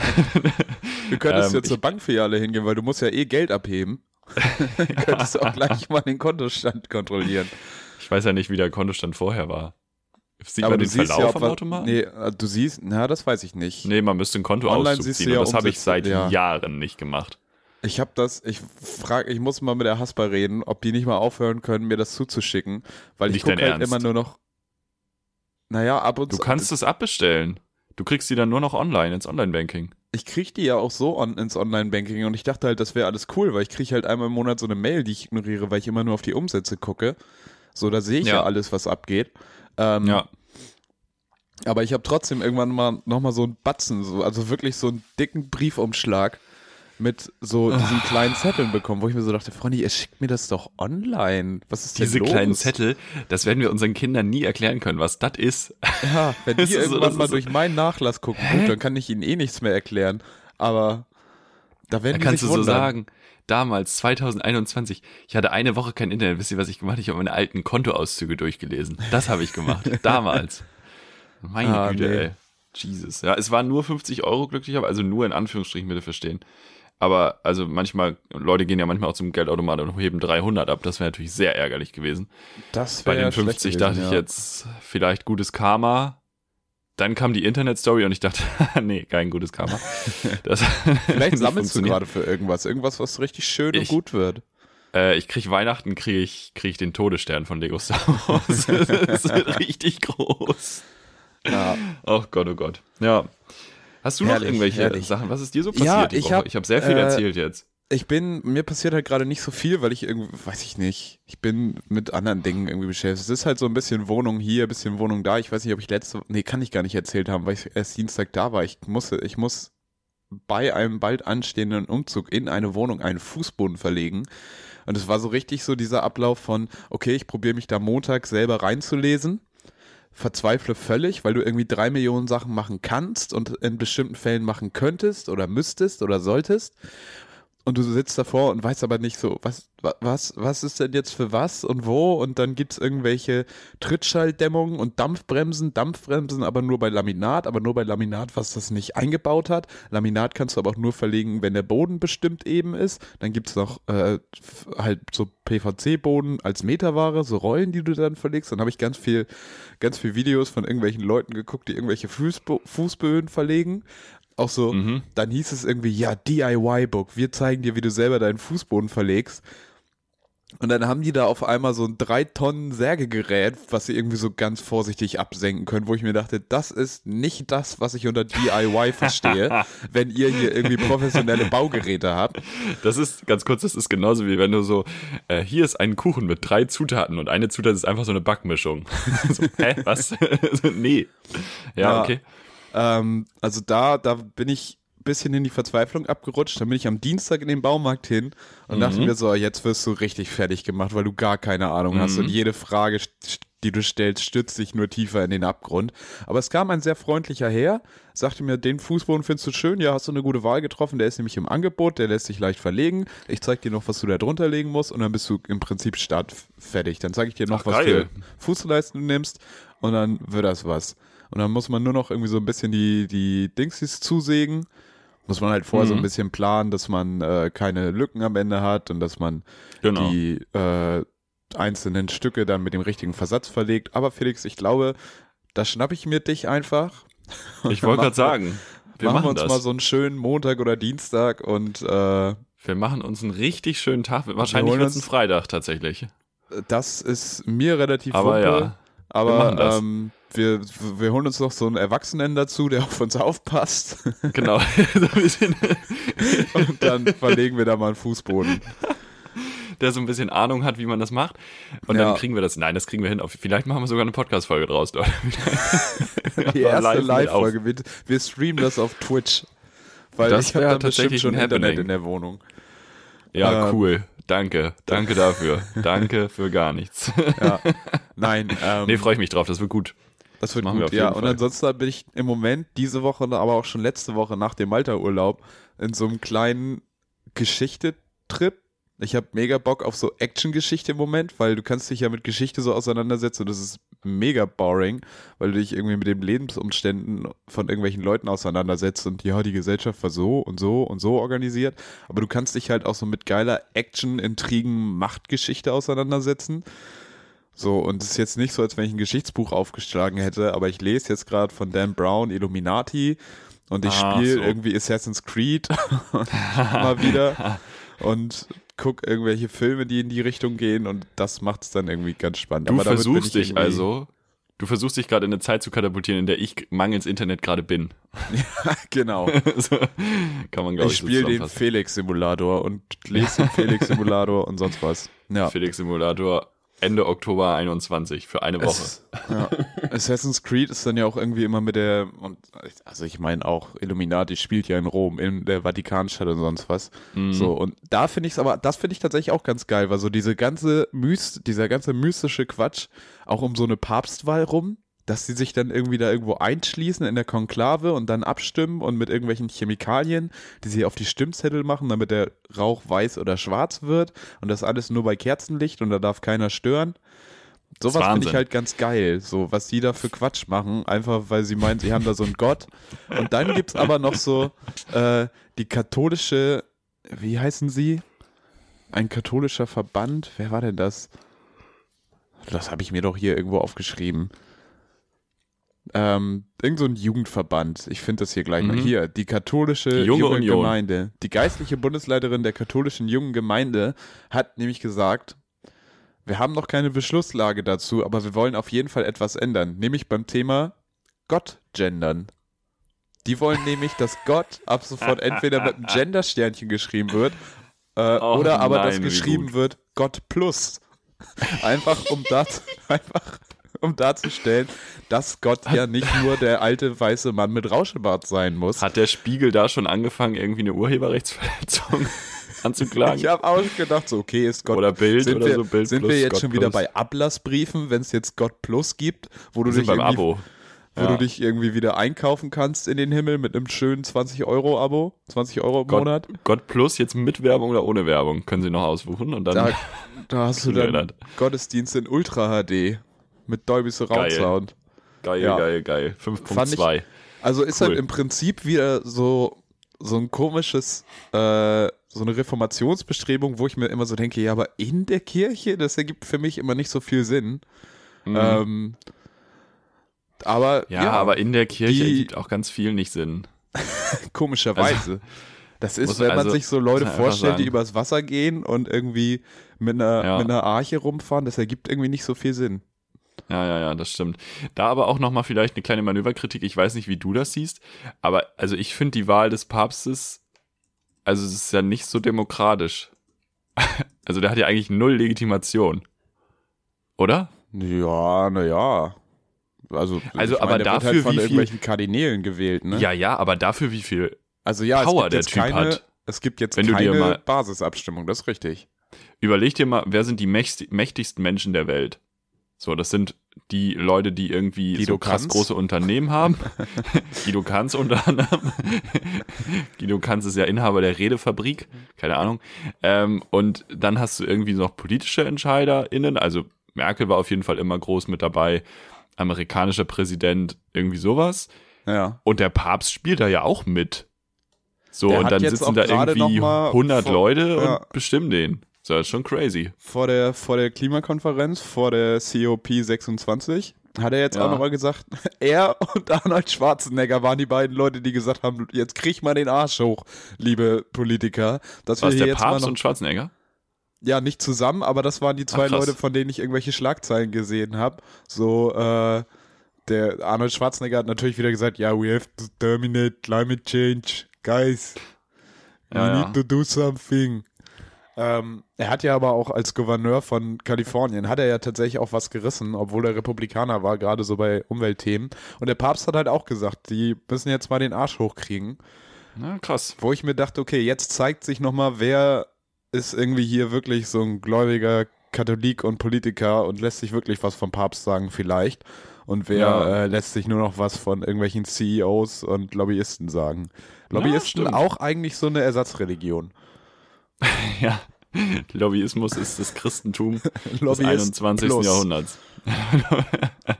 Du könntest Ähm, jetzt zur Bankfiliale hingehen, weil du musst ja eh Geld abheben. du könntest auch gleich mal den Kontostand kontrollieren. Ich weiß ja nicht, wie der Kontostand vorher war. Sieht aber man du den siehst Verlauf ja, ob Automaten? Nee, äh, du siehst, na, das weiß ich nicht. Nee, man müsste ein Online Kontoauszug siehst du ziehen ja das habe ich seit ja. Jahren nicht gemacht. Ich habe das, ich frage, ich muss mal mit der Haspa reden, ob die nicht mal aufhören können, mir das zuzuschicken, weil ich Nicht gucke dein halt Ernst? immer nur noch. Naja, ab und Du zu. kannst es abbestellen. Du kriegst die dann nur noch online ins Online-Banking. ich krieg die ja auch so on, ins Online-Banking und ich dachte halt, das wäre alles cool, weil ich kriege halt einmal im Monat so eine Mail, die ich ignoriere, weil ich immer nur auf die Umsätze gucke. So, da sehe ich ja. Ja. alles, was abgeht. Ähm, Ja. Aber ich habe trotzdem irgendwann mal nochmal so einen Batzen, so, also wirklich so einen dicken Briefumschlag mit so diesen kleinen Zetteln bekommen, wo ich mir so dachte, Freunde, ihr schickt mir das doch online. Was ist Diese los? kleinen Zettel, das werden wir unseren Kindern nie erklären können, was das ist. Ja, wenn die so, irgendwann das mal so- durch meinen Nachlass gucken, gut, dann kann ich ihnen eh nichts mehr erklären. Aber da werden Da die kannst sich du so wundern. sagen, damals, 2021, ich hatte eine Woche kein Internet. Wisst ihr, was ich gemacht habe? Ich habe meine alten Kontoauszüge durchgelesen. Das habe ich gemacht. damals. Meine Ah, Güte, nee. ey. Jesus. Ja, es waren nur 50 Euro glücklicherweise, also nur in Anführungsstrichen bitte verstehen. Aber also manchmal, Leute gehen ja manchmal auch zum Geldautomat und heben 300 ab. Das wäre natürlich sehr ärgerlich gewesen. Das Bei wär den schlecht 50 gewesen, dachte ja. ich jetzt vielleicht gutes Karma. Dann kam die Internet-Story und ich dachte, nee, kein gutes Karma. Das, Vielleicht sammelst du gerade für irgendwas. Irgendwas, was richtig schön Ich- und gut wird. Äh, ich krieg Weihnachten, kriege ich, krieg ich den Todesstern von Lego Star Wars. das wird richtig groß. Ja. Oh Gott, oh Gott. Ja. Hast du noch Herrlich, irgendwelche herrlich. Sachen? Was ist dir so passiert Ja, ich Woche? hab, habe sehr viel äh, erzählt jetzt. Ich bin, mir passiert halt gerade nicht so viel, weil ich irgendwie, weiß ich nicht, ich bin mit anderen Dingen irgendwie beschäftigt. Es ist halt so ein bisschen Wohnung hier, ein bisschen Wohnung da. Ich weiß nicht, ob ich letzte, nee, kann ich gar nicht erzählt haben, weil ich erst Dienstag da war. Ich musste, ich muss bei einem bald anstehenden Umzug in eine Wohnung einen Fußboden verlegen. Und es war so richtig so dieser Ablauf von, okay, ich probiere mich da Montag selber reinzulesen. verzweifle völlig, weil du irgendwie drei Millionen Sachen machen kannst und in bestimmten Fällen machen könntest oder müsstest oder solltest und du sitzt davor und weißt aber nicht so, was, was, was ist denn jetzt für was und wo und dann gibt es irgendwelche Trittschalldämmungen und Dampfbremsen, Dampfbremsen aber nur bei Laminat, aber nur bei Laminat, was das nicht eingebaut hat. Laminat kannst du aber auch nur verlegen, wenn der Boden bestimmt eben ist. Dann gibt es noch äh, halt so PVC-Boden als Meterware, so Rollen, die du dann verlegst. Dann habe ich ganz viel, ganz viel Videos von irgendwelchen Leuten geguckt, die irgendwelche Fußbo Fußböden verlegen auch so, mhm. dann hieß es irgendwie, ja, DIY-Book, wir zeigen dir, wie du selber deinen Fußboden verlegst. Und dann haben die da auf einmal so ein 3 Tonnen Sägegerät, was sie irgendwie so ganz vorsichtig absenken können, wo ich mir dachte, das ist nicht das, was ich unter DIY verstehe, wenn ihr hier irgendwie professionelle Baugeräte habt. Das ist, ganz kurz, das ist genauso wie wenn du so, äh, hier ist ein Kuchen mit drei Zutaten und eine Zutat ist einfach so eine Backmischung. so, hä, was? nee. Ja, ja, okay. Ähm, also da, da bin ich ein bisschen in die Verzweiflung abgerutscht. Dann bin ich am Dienstag in den Baumarkt hin und mhm. dachte mir so, jetzt wirst du richtig fertig gemacht, weil du gar keine Ahnung mhm. hast und jede Frage, die du stellst, stützt dich nur tiefer in den Abgrund. Aber es kam ein sehr freundlicher Herr, sagte mir, den Fußboden findest du schön, ja, hast du eine gute Wahl getroffen, der ist nämlich im Angebot, der lässt sich leicht verlegen. Ich zeig dir noch, was du da drunter legen musst und dann bist du im Prinzip startfertig. Dann zeige ich dir noch, Ach, was geil. Fußleisten du nimmst und dann wird das was. Und dann muss man nur noch irgendwie so ein bisschen die, die Dingsies zusägen. Muss man halt vorher mhm. so ein mhm. bisschen planen, dass man äh, keine Lücken am Ende hat und dass man genau. die äh, einzelnen Stücke dann mit dem richtigen Versatz verlegt. Aber Felix, ich glaube, da schnapp ich mir dich einfach. Ich wollte gerade sagen, wir machen, machen wir uns das. mal so einen schönen Montag oder Dienstag und äh, wir machen uns einen richtig schönen Tag. Wahrscheinlich wird es ein Freitag tatsächlich. Das ist mir relativ Aber Wumpe, ja. Aber wir, ähm, wir, wir holen uns noch so einen Erwachsenen dazu, der auf uns aufpasst. Genau. und dann verlegen wir da mal einen Fußboden. Der so ein bisschen Ahnung hat, wie man das macht. Und ja. dann kriegen wir das. Nein, das kriegen wir hin. Vielleicht machen wir sogar eine Podcast-Folge draus. Dort. Die erste Live-Folge. Wir, wir streamen das auf Twitch. Weil das ich habe dann bestimmt schon Internet in der Wohnung. Ja, ähm, cool. Danke, danke dafür. danke für gar nichts. ja. Nein. Ähm, nee, freue ich mich drauf, das wird gut. Das wird Machen gut, ja. Und ansonsten bin ich im Moment diese Woche, aber auch schon letzte Woche nach dem Malta-Urlaub in so einem kleinen Geschichte-Trip. Ich habe mega Bock auf so Action-Geschichte im Moment, weil du kannst dich ja mit Geschichte so auseinandersetzen und das ist mega boring, weil du dich irgendwie mit den Lebensumständen von irgendwelchen Leuten auseinandersetzt und ja, die Gesellschaft war so und so und so organisiert. Aber du kannst dich halt auch so mit geiler Action, Intrigen, Machtgeschichte auseinandersetzen. So, und es ist jetzt nicht so, als wenn ich ein Geschichtsbuch aufgeschlagen hätte, aber ich lese jetzt gerade von Dan Brown Illuminati und ich ah, spiele so. irgendwie Assassin's Creed mal wieder und gucke irgendwelche Filme, die in die Richtung gehen und das macht es dann irgendwie ganz spannend. Du aber versuchst dich also, du versuchst dich gerade in eine Zeit zu katapultieren, in der ich mangels Internet gerade bin. ja, genau. so, kann man, glaube ich, ich spiele den Felix-Simulator und lese den Felix-Simulator und sonst was. Ja. Felix-Simulator Ende Oktober 21 für eine Woche. Es, ja. Assassin's Creed ist dann ja auch irgendwie immer mit der, und also ich meine auch, Illuminati spielt ja in Rom, in der Vatikanstadt und sonst was. Mhm. So, und da finde ich es aber, das finde ich tatsächlich auch ganz geil, weil so diese ganze Myst, dieser ganze mystische Quatsch auch um so eine Papstwahl rum, dass sie sich dann irgendwie da irgendwo einschließen in der Konklave und dann abstimmen und mit irgendwelchen Chemikalien, die sie auf die Stimmzettel machen, damit der Rauch weiß oder schwarz wird und das alles nur bei Kerzenlicht und da darf keiner stören. Sowas finde ich halt ganz geil, so was die da für Quatsch machen, einfach weil sie meinen, sie haben da so einen Gott. Und dann gibt es aber noch so äh, die katholische, wie heißen sie? Ein katholischer Verband, wer war denn das? Das habe ich mir doch hier irgendwo aufgeschrieben. Ähm, irgend so ein Jugendverband. Ich finde das hier gleich mhm. mal. Hier, die katholische die junge, junge Gemeinde. Die geistliche Bundesleiterin der katholischen jungen Gemeinde hat nämlich gesagt, wir haben noch keine Beschlusslage dazu, aber wir wollen auf jeden Fall etwas ändern. Nämlich beim Thema Gott gendern. Die wollen nämlich, dass Gott ab sofort entweder mit einem Gender-Sternchen geschrieben wird äh, oh, oder aber nein, das geschrieben wird Gott plus. Einfach um das, einfach um darzustellen, dass Gott ja nicht nur der alte weiße Mann mit Rauschebart sein muss. Hat der Spiegel da schon angefangen, irgendwie eine Urheberrechtsverletzung anzuklagen. Ich habe auch gedacht, so, okay, ist Gott Oder Bild sind oder wir, so, Bild Sind wir jetzt Gott schon wieder plus. bei Ablassbriefen, wenn es jetzt Gott Plus gibt, wo du Wir dich beim irgendwie Abo. wo Ja. du dich irgendwie wieder einkaufen kannst in den Himmel mit einem schönen 20-Euro-Abo, 20 Euro im Gott, Monat. Gott Plus jetzt mit Werbung oder ohne Werbung. Können Sie noch aussuchen und dann. Da, da hast du dann. Gottesdienst in Ultra HD mit Dolby Surround Geil. Sound. geil, ja. geil, geil. Fand 5.2. Also ist Cool. halt im Prinzip wieder so, so ein komisches, äh, so eine Reformationsbestrebung, wo ich mir immer so denke, ja, aber in der Kirche, das ergibt für mich immer nicht so viel Sinn. Mhm. Ähm, aber ja, aber in der Kirche die- ergibt auch ganz viel nicht Sinn. komischerweise. das ist, wenn man also, sich so Leute vorstellt, die übers Wasser gehen und irgendwie mit einer, Ja. mit einer Arche rumfahren, das ergibt irgendwie nicht so viel Sinn. Ja, ja, ja, das stimmt. Da aber auch nochmal vielleicht eine kleine Manöverkritik. Ich weiß nicht, wie du das siehst, aber also ich finde die Wahl des Papstes, also es ist ja nicht so demokratisch. Also der hat ja eigentlich null Legitimation. Oder? Ja, naja. Also, Also, aber der wird dafür, halt von wie viel- irgendwelchen Kardinälen gewählt, ne? Ja, ja, aber dafür wie viel Also ja, Power es gibt der Typ keine, hat. Es gibt jetzt Wenn keine Basisabstimmung, das ist richtig. Überleg dir mal, wer sind die mächti- mächtigsten Menschen der Welt? So, das sind die Leute, die irgendwie Guido so krass Kanz. große Unternehmen haben. Guido Kanz unter anderem. Guido Kanz ist ja Inhaber der Redefabrik, keine Ahnung. Ähm, und dann hast du irgendwie noch politische EntscheiderInnen, also Merkel war auf jeden Fall immer groß mit dabei, amerikanischer Präsident, irgendwie sowas. Ja. Und der Papst spielt da ja auch mit. So, Der und dann sitzen da irgendwie noch mal 100 vor- Leute ja. und bestimmen den. Das ist schon crazy. Vor der, vor der Klimakonferenz, vor der COP26, hat er jetzt Ja. auch nochmal gesagt, er und Arnold Schwarzenegger waren die beiden Leute, die gesagt haben, jetzt krieg mal den Arsch hoch, liebe Politiker. Dass wir Was, hier der jetzt mal Papst noch, und Schwarzenegger? ja, nicht zusammen, aber das waren die zwei Ach. Leute, von denen ich irgendwelche Schlagzeilen gesehen habe. So, äh, der Arnold Schwarzenegger hat natürlich wieder gesagt, ja, we have to terminate climate change, guys. We Ja, ja. need to do something. Ähm, er hat ja aber auch als Gouverneur von Kalifornien, hat er ja tatsächlich auch was gerissen, obwohl er Republikaner war, gerade so bei Umweltthemen. Und der Papst hat halt auch gesagt, die müssen jetzt mal den Arsch hochkriegen. Na, krass. Wo ich mir dachte, okay, jetzt zeigt sich nochmal, wer ist irgendwie hier wirklich so ein gläubiger Katholik und Politiker und lässt sich wirklich was vom Papst sagen vielleicht. Und wer Ja. äh, lässt sich nur noch was von irgendwelchen CEOs und Lobbyisten sagen. Lobbyisten stimmt. auch eigentlich so eine Ersatzreligion. Ja. Lobbyismus ist das Christentum des Lobbyist 21. plus. Jahrhunderts.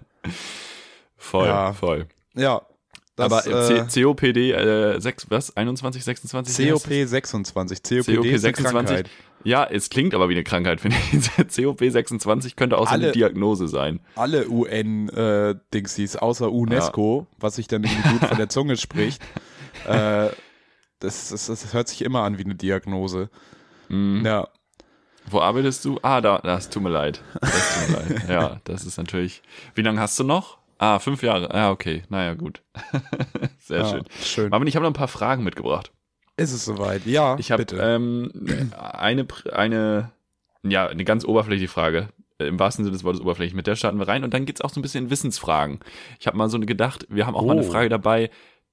voll, Ja. voll. Ja. Das, Aber äh, C COPD, äh, 6, was? 21, 26? Wie heißt COP 26. COPD COP ist eine 26. Krankheit. Ja, es klingt aber wie eine Krankheit, finde ich. COP 26 könnte auch so eine Diagnose sein. Alle UN-Dingsies, außer UNESCO, was sich dann irgendwie gut von der Zunge spricht. Äh, das, das, das hört sich immer an wie eine Diagnose. Mhm. Ja. Wo arbeitest du? Ah, da, das tut mir leid. Das tut mir leid. Ja, das ist natürlich. Wie lange hast du noch? Ah, fünf Jahre. Ah, okay. Naja, gut. Sehr ja, schön. schön. Marvin, ich habe noch ein paar Fragen mitgebracht. Ist es soweit? Ja, Ich habe ähm, eine, eine, ja, eine ganz oberflächliche Frage. Äh, Im wahrsten Sinne des Wortes oberflächlich. Mit der starten wir rein und dann geht's auch so ein bisschen in Wissensfragen. Ich habe mal so gedacht, wir haben auch mal eine Oh. Frage dabei,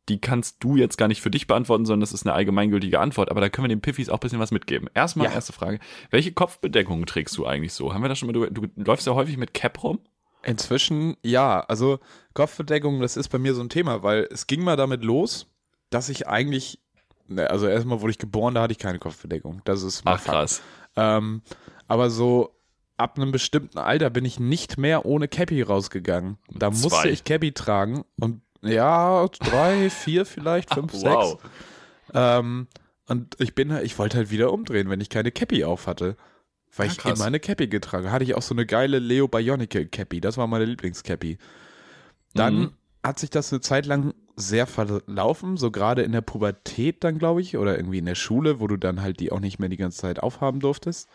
die kannst du jetzt gar nicht für dich beantworten, sondern das ist eine allgemeingültige Antwort, aber da können wir den Piffis auch ein bisschen was mitgeben. Erstmal, Ja. erste Frage. Welche Kopfbedeckung trägst du eigentlich so? Haben wir das schon mal, du, du läufst ja häufig mit Cap rum? Inzwischen, ja, also Kopfbedeckung, das ist bei mir so ein Thema, weil es ging mal damit los, dass ich eigentlich, ne, also erstmal wurde ich geboren, da hatte ich keine Kopfbedeckung. Das ist mal Ach, Fakt. krass. Ähm, aber so ab einem bestimmten Alter bin ich nicht mehr ohne Cappy rausgegangen. Da musste Zwei. ich Cappy tragen und ja, drei, vier vielleicht, fünf, sechs. Wow. Ähm, und ich bin halt, ich wollte halt wieder umdrehen, wenn ich keine Cappy auf hatte. Weil Ah, ich immer eine Cappy getragen hatte. ich auch so eine geile Leo Bionicle Cappy. Das war meine Lieblingscappy. Dann Mhm. hat sich das eine Zeit lang sehr verlaufen, so gerade in der Pubertät dann, glaube ich, oder irgendwie in der Schule, wo du dann halt die auch nicht mehr die ganze Zeit aufhaben durftest.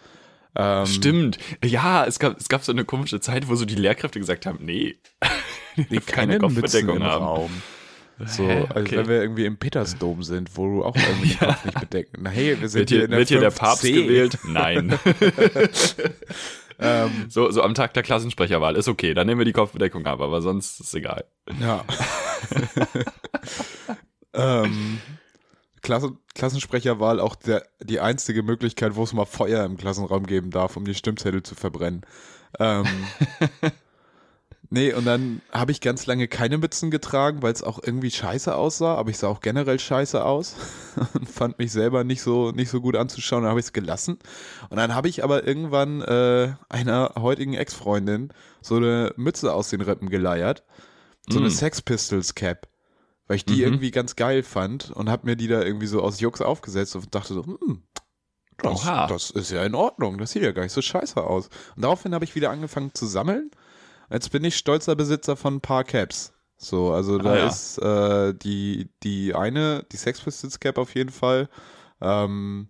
Ähm, Stimmt. Ja, es gab, es gab so eine komische Zeit, wo so die Lehrkräfte gesagt haben, nee, Nee, keine keine Mützen Kopfbedeckung im haben. Raum. So, Hä? also Okay. wenn wir irgendwie im Petersdom sind, wo du auch irgendwie den Kopf nicht bedecken. Na hey, wir sind Wird hier in der wird hier der 5C. Papst gewählt? Nein. Ähm, So, so am Tag der Klassensprecherwahl ist okay, dann nehmen wir die Kopfbedeckung ab, aber sonst ist egal. ja. ähm, Klassen, Klassensprecherwahl auch der, die einzige Möglichkeit, wo es mal Feuer im Klassenraum geben darf, um die Stimmzettel zu verbrennen. Ähm, nee, und dann habe ich ganz lange keine Mützen getragen, weil es auch irgendwie scheiße aussah, aber ich sah auch generell scheiße aus und fand mich selber nicht so, nicht so gut anzuschauen, dann habe ich es gelassen. Und dann habe ich aber irgendwann äh, einer heutigen Ex-Freundin so eine Mütze aus den Rippen geleiert, so eine Mm. Sex Pistols Cap, weil ich die Mhm. irgendwie ganz geil fand und habe mir die da irgendwie so aus Jux aufgesetzt und dachte so, hm, das, Oha. das ist ja in Ordnung, das sieht ja gar nicht so scheiße aus. Und daraufhin habe ich wieder angefangen zu sammeln. Jetzt bin ich stolzer Besitzer von ein paar Caps. So, also da Ah, ja. ist äh, die, die eine, die Sex Pistols Cap auf jeden Fall. Ähm,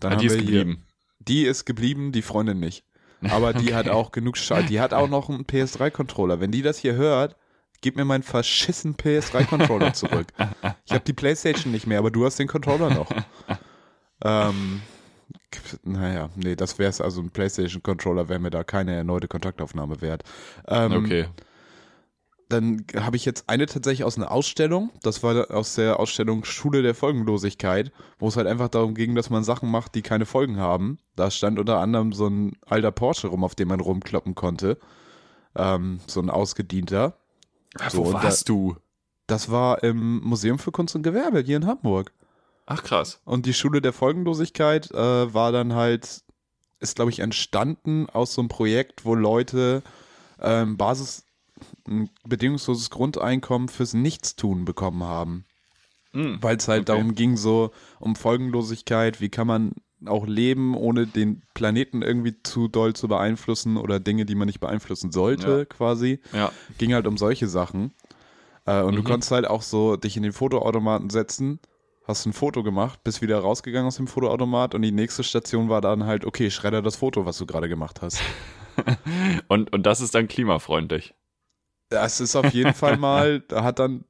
dann Ah, haben die ist wir hier, geblieben. die ist geblieben, die Freundin nicht. Aber die hat auch genug Scheiß. Die hat auch noch einen PS3-Controller. Wenn die das hier hört, gib mir meinen verschissen PS3-Controller zurück. Ich habe die Playstation nicht mehr, aber du hast den Controller noch. ähm, naja, nee, das wäre es. Also ein PlayStation-Controller wäre mir da keine erneute Kontaktaufnahme wert. Ähm, Okay. dann habe ich jetzt eine tatsächlich aus einer Ausstellung. Das war aus der Ausstellung Schule der Folgenlosigkeit, wo es halt einfach darum ging, dass man Sachen macht, die keine Folgen haben. Da stand unter anderem so ein alter Porsche rum, auf dem man rumkloppen konnte. Ähm, so ein ausgedienter. So, Wo und da- warst du? Das war im Museum für Kunst und Gewerbe hier in Hamburg. Ach krass. Und die Schule der Folgenlosigkeit äh, war dann halt, ist glaube ich entstanden aus so einem Projekt, wo Leute ähm, Basis, ein bedingungsloses Grundeinkommen fürs Nichtstun bekommen haben. Mm. Weil es halt Okay. darum ging, so um Folgenlosigkeit, wie kann man auch leben, ohne den Planeten irgendwie zu doll zu beeinflussen oder Dinge, die man nicht beeinflussen sollte, Ja. quasi Ja. ging halt um solche Sachen. Äh, und du Mhm. konntest halt auch so dich in den Fotoautomaten setzen, hast ein Foto gemacht, bist wieder rausgegangen aus dem Fotoautomat und die nächste Station war dann halt, okay, schredder das Foto, was du gerade gemacht hast. Und, und das ist dann klimafreundlich. Das ist auf jeden Fall mal, da hat dann,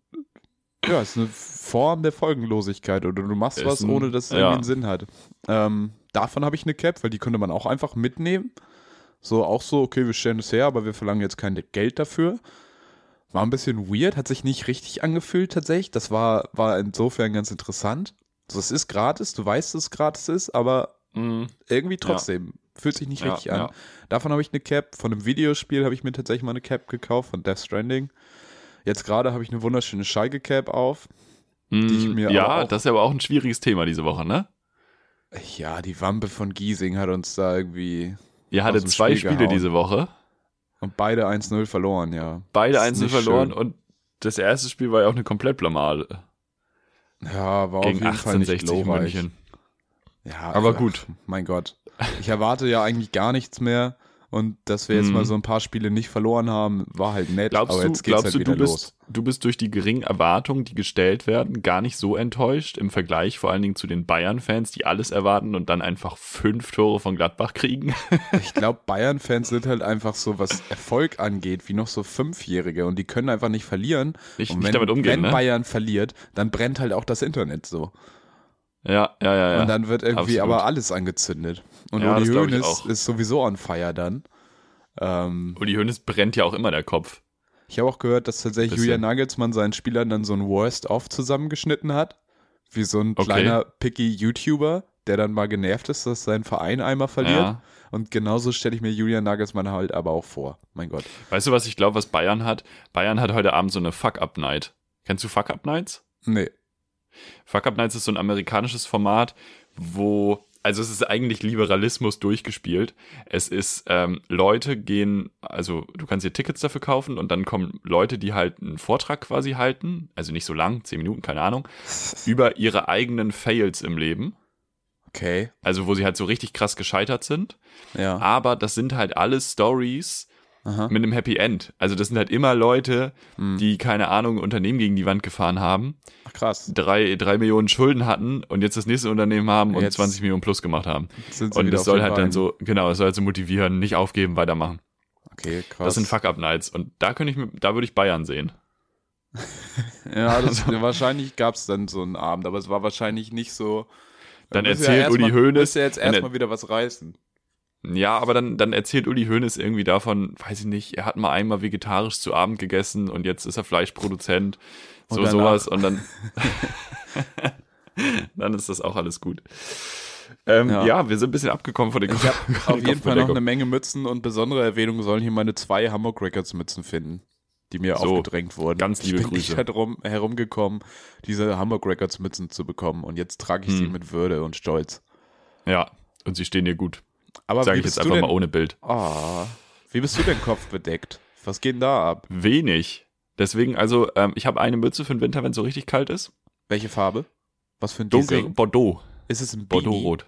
ja, ist eine Form der Folgenlosigkeit oder du machst Ist was, ein- ohne dass es ja. irgendwie einen Sinn hat. Ähm, davon habe ich eine Cap, weil die könnte man auch einfach mitnehmen. So, auch so, okay, wir stellen es her, aber wir verlangen jetzt kein Geld dafür. War ein bisschen weird, hat sich nicht richtig angefühlt tatsächlich. Das war, war insofern ganz interessant. So, es ist gratis, du weißt, dass es gratis ist, aber Mm. irgendwie trotzdem. Fühlt sich nicht Ja, richtig an. ja. Davon habe ich eine Cap. Von einem Videospiel habe ich mir tatsächlich mal eine Cap gekauft, von Death Stranding. Jetzt gerade habe ich eine wunderschöne Schalke-Cap auf. Die ich Mm, mir ja, das ist aber auch ein schwieriges Thema diese Woche, ne? Ja, die Wampe von Giesing hat uns da irgendwie. Ihr hattet zwei Spiel Spiele gehauen. diese Woche. Und beide 1-0 verloren, ja. Beide Das ist einzeln nicht verloren schön. und das erste Spiel war ja auch eine Komplettblamade Ja, war gegen auf jeden Fall nicht 1860 glorreich. München. Ja, Aber ach, gut. Mein Gott. Ich erwarte ja eigentlich gar nichts mehr. Und dass wir jetzt Mhm. mal so ein paar Spiele nicht verloren haben, war halt nett. Glaubst aber du, jetzt geht's glaubst halt du, wieder du bist, los. du bist durch die geringen Erwartungen, die gestellt werden, gar nicht so enttäuscht im Vergleich vor allen Dingen zu den Bayern-Fans, die alles erwarten und dann einfach fünf Tore von Gladbach kriegen? Ich glaube, Bayern-Fans sind halt einfach so, was Erfolg angeht, wie noch so Fünfjährige und die können einfach nicht verlieren. Nicht, und nicht wenn, damit umgehen, wenn ne? Bayern verliert, dann brennt halt auch das Internet so. Ja, ja, ja, ja. und dann wird irgendwie absolut. aber alles angezündet. Und Ja, Uli Hoeneß ist sowieso on fire dann. Ähm, Uli Hoeneß brennt ja auch immer der Kopf. ich habe auch gehört, dass tatsächlich Bisschen. Julian Nagelsmann seinen Spielern dann so ein Worst-of zusammengeschnitten hat. Wie so ein Okay. kleiner, picky YouTuber, der dann mal genervt ist, dass sein Verein einmal verliert. Ja. Und genauso stelle ich mir Julian Nagelsmann halt aber auch vor. Mein Gott. Weißt du, was ich glaube, was Bayern hat? Bayern hat heute Abend so eine Fuck-Up-Night. Kennst du Fuck-Up-Nights? Nee. Fuck Up Nights ist so ein amerikanisches Format, wo, also es ist eigentlich Liberalismus durchgespielt. Es ist, ähm, Leute gehen, also du kannst dir Tickets dafür kaufen und dann kommen Leute, die halt einen Vortrag quasi halten, also nicht so lang, zehn Minuten, keine Ahnung, über ihre eigenen Fails im Leben. Okay. Also wo sie halt so richtig krass gescheitert sind. Ja. Aber das sind halt alles Stories, Aha. mit einem Happy End. Also das sind halt immer Leute, Hm. die, keine Ahnung, Unternehmen gegen die Wand gefahren haben, Ach, krass. drei, drei Millionen Schulden hatten und jetzt das nächste Unternehmen haben und Jetzt 20 Millionen plus gemacht haben. Und auf soll halt dann Beinen. so, genau, es soll halt so motivieren, nicht aufgeben, weitermachen. Okay, krass. Das sind Fuck-Up-Nights und da könnte ich, da würde ich Bayern sehen. Ja, das, wahrscheinlich gab es dann so einen Abend, aber es war wahrscheinlich nicht so. Dann Da müssen wir erzählt erst Uli Hoeneß- müssen wir jetzt er- erstmal wieder was reißen. Ja, aber dann, dann erzählt Uli Hoeneß irgendwie davon, weiß ich nicht, er hat mal einmal vegetarisch zu Abend gegessen und jetzt ist er Fleischproduzent. So Und sowas und dann, dann ist das auch alles gut. Ähm, ja. Ja. wir sind ein bisschen abgekommen von den Ich habe auf jeden Fall noch eine Menge Mützen und besondere Erwähnung sollen hier meine zwei Hamburg Records Mützen finden, die mir So, aufgedrängt wurden. ganz liebe ich bin Grüße. nicht herum, herumgekommen, diese Hamburg Records Mützen zu bekommen und jetzt trage ich sie Hm. mit Würde und Stolz. Ja, und sie stehen dir gut. Aber Sage ich jetzt einfach denn, mal ohne Bild. Ah, wie bist du denn kopfbedeckt? Was geht denn da ab? Wenig. Deswegen, also, ähm, ich habe eine Mütze für den Winter, wenn es so richtig kalt ist. Welche Farbe? Was für ein Dunkel, Design? Bordeaux. Ist es ein Beanie? Bordeaux-Rot.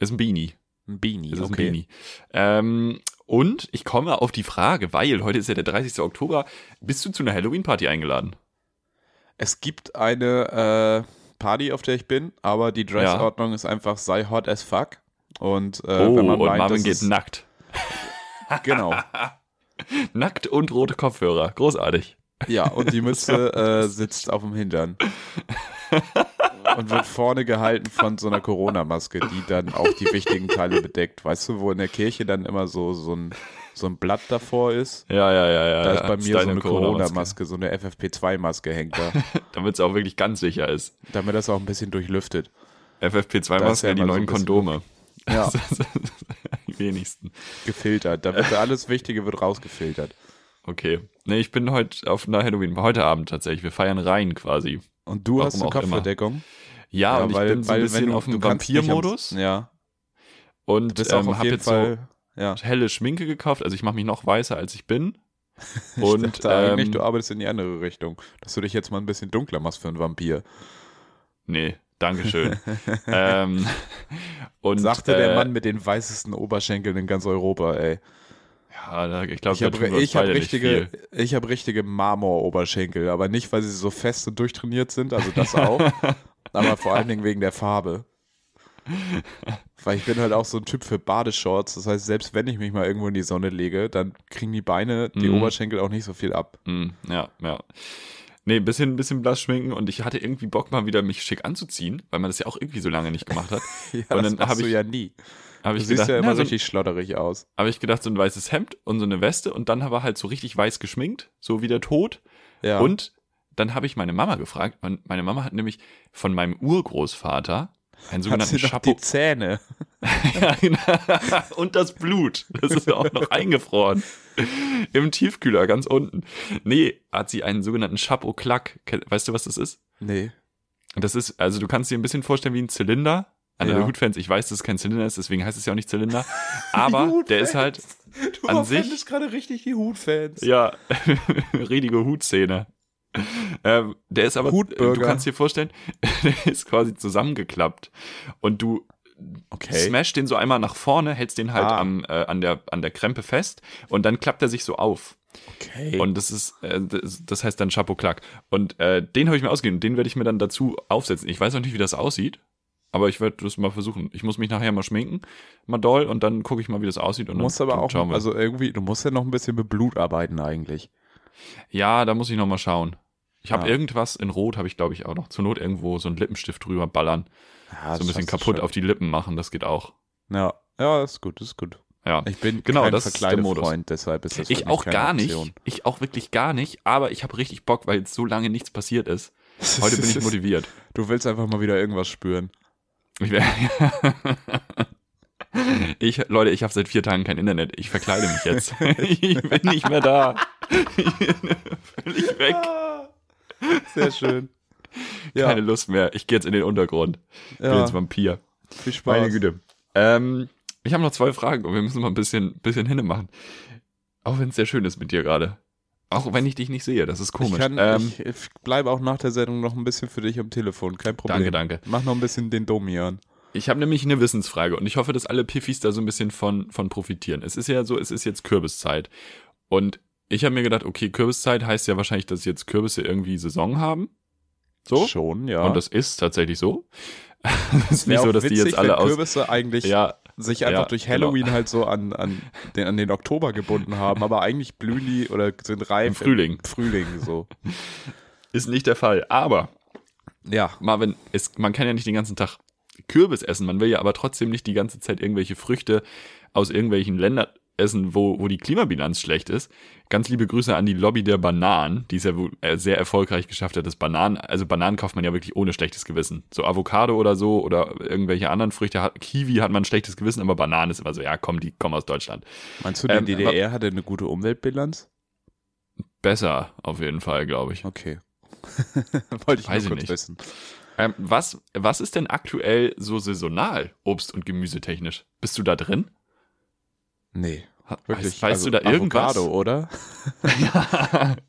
Ist ein Beanie. Ein Beanie, Ist okay. ein Beanie. Ähm, und ich komme auf die Frage, weil heute ist ja der 30. Oktober. Bist du zu einer Halloween-Party eingeladen? Es gibt eine äh, Party, auf der ich bin, aber die Dressordnung ist einfach sei hot as fuck. Und äh, oh, wenn man und meint, Marvin geht ist, nackt. Genau. Nackt und rote Kopfhörer. Großartig. Ja, und die Mütze äh, sitzt auf dem Hintern. und wird vorne gehalten von so einer Corona-Maske, die dann auch die wichtigen Teile bedeckt. Weißt du, wo in der Kirche dann immer so, so, ein, so ein Blatt davor ist? Ja, ja, ja, ja. Da ist bei mir so eine Corona-Maske, so eine FFP2-Maske hängt da, Damit es auch wirklich ganz sicher ist. damit das auch ein bisschen durchlüftet. Da ist FFP2-Masken, ja die so neuen bisschen Kondome. Ja, die wenigsten. gefiltert. Da wird alles Wichtige wird rausgefiltert. Okay. Nee, ich bin heute auf einer Halloween, heute Abend tatsächlich. Wir feiern rein quasi. Und du Warum hast eine. Kopfverdeckung? Ja, und ich bin so ein bisschen du- auf dem nicht Vampir-Modus Ja, und ähm, habe jetzt Fall. ja. so helle Schminke gekauft. Also ich mache mich noch weißer, als ich bin. Ich Und dachte eigentlich, ähm, du arbeitest in die andere Richtung, dass du dich jetzt mal ein bisschen dunkler machst für einen Vampir. nee, Dankeschön. ähm, und, Sagte der äh, Mann mit den weißesten Oberschenkeln in ganz Europa, ey. Ja, ich glaube, Ich habe hab richtige, ich hab richtige Marmor-Oberschenkel, aber nicht, weil sie so fest und durchtrainiert sind, also das auch, aber vor allen Dingen wegen der Farbe. Weil ich bin halt auch so ein Typ für Badeshorts, das heißt, selbst wenn ich mich mal irgendwo in die Sonne lege, dann kriegen die Beine, die Mhm. Oberschenkel auch nicht so viel ab. Mm, ja, ja. Nee, ein bisschen, bisschen blass schminken und ich hatte irgendwie Bock mal wieder mich schick anzuziehen, weil man das ja auch irgendwie so lange nicht gemacht hat. Ja, Und das dann machst hab du ich- ja nie. Habe Du ich siehst gedacht, ja immer na, so, richtig schlotterig aus. habe ich gedacht, so ein weißes Hemd und so eine Weste und dann aber halt so richtig weiß geschminkt, so wie der Tod. Ja. Und dann habe ich meine Mama gefragt und meine Mama hat nämlich von meinem Urgroßvater hat sogenannten Chapeau die Zähne. Ja, genau. und das Blut. Das ist auch noch eingefroren. Im Tiefkühler, ganz unten. Nee, hat sie einen sogenannten Chapeau Clac. Ke- Weißt du, was das ist? Nee. Das ist, also du kannst dir ein bisschen vorstellen wie ein Zylinder. An Ja. der Hutfans, ich weiß, dass es kein Zylinder ist, deswegen heißt es ja auch nicht Zylinder. Aber der ist halt, Du an sich- gerade richtig die Hutfans. ja, richtige Hutszene. Ähm, der ist aber, Hutburger. du kannst dir vorstellen, der ist quasi zusammengeklappt. Und du Okay. smash den so einmal nach vorne, hältst den halt Ah. am, äh, an, der, an der Krempe fest und dann klappt er sich so auf. okay. Und das ist, äh, das, das heißt dann Chapeau Clac. Und äh, den habe ich mir ausgegeben. Den werde ich mir dann dazu aufsetzen. Ich weiß noch nicht, wie das aussieht, aber ich werde das mal versuchen. Ich muss mich nachher mal schminken, mal doll, und dann gucke ich mal, wie das aussieht. Und du musst dann aber auch, also irgendwie, du musst ja noch ein bisschen mit Blut arbeiten eigentlich. Ja, da muss ich noch mal schauen. Ich habe Ja. irgendwas in Rot, habe ich glaube ich auch noch. Zur Not irgendwo so einen Lippenstift drüber ballern, Ja, so ein bisschen kaputt auf die Lippen machen. Das geht auch. Ja, ja, ist gut, ist gut. Ja. Ich bin Genau, kein das ist der Modus. Verkleidefreund, deshalb ist das Ich auch gar nicht. Option. Ich auch wirklich gar nicht. Aber ich habe richtig Bock, weil jetzt so lange nichts passiert ist. Heute bin ich motiviert. Du willst einfach mal wieder irgendwas spüren. Ich, wär, ich Leute, ich habe seit vier Tagen kein Internet. Ich verkleide mich jetzt. ich bin nicht mehr da. Bin Völlig weg. Sehr schön. Ja, Keine Lust mehr. Ich gehe jetzt in den Untergrund. Ich bin ja jetzt Vampir. viel Spaß. Meine Güte. Ähm, ich habe noch zwei Fragen und wir müssen mal ein bisschen, bisschen hinne machen. Auch wenn es sehr schön ist mit dir gerade. Auch wenn ich dich nicht sehe, das ist komisch. Ich, kann, ähm, ich, ich bleibe auch nach der Sendung noch ein bisschen für dich am Telefon, kein Problem. danke, danke. Mach noch ein bisschen den Domian. Ich habe nämlich eine Wissensfrage und ich hoffe, dass alle Piffis da so ein bisschen von, von profitieren. Es ist ja so, es ist jetzt Kürbiszeit. Und ich habe mir gedacht, okay, Kürbiszeit heißt ja wahrscheinlich, dass jetzt Kürbisse irgendwie Saison haben. So? Schon, ja. Und das ist tatsächlich so. es ist nicht so, dass die witzig, jetzt alle aus. Kürbisse eigentlich Ja, sich einfach ja, durch genau. Halloween halt so an, an, den, an den Oktober gebunden haben, aber eigentlich blühen die oder sind reif Im Frühling. Im Frühling so. ist nicht der Fall. Aber, Ja. Marvin, es, man kann ja nicht den ganzen Tag Kürbis essen. Man will ja aber trotzdem nicht die ganze Zeit irgendwelche Früchte aus irgendwelchen Ländern essen, wo, wo die Klimabilanz schlecht ist. Ganz liebe Grüße an die Lobby der Bananen, die es ja äh, sehr erfolgreich geschafft hat, dass Bananen, also Bananen kauft man ja wirklich ohne schlechtes Gewissen. So Avocado oder so oder irgendwelche anderen Früchte, hat, Kiwi hat man ein schlechtes Gewissen, aber Bananen ist immer so, ja komm, die kommen aus Deutschland. Meinst du, die Ähm, DDR hatte eine gute Umweltbilanz? Besser, auf jeden Fall, glaube ich. Okay. Wollte ich Weiß nur kurz nicht. wissen. Ähm, was, was ist denn aktuell so saisonal, Obst- und Gemüsetechnisch? Bist du da drin? Nee. Wirklich. Weißt, weißt also du da irgendwas? Avocado, oder? ja.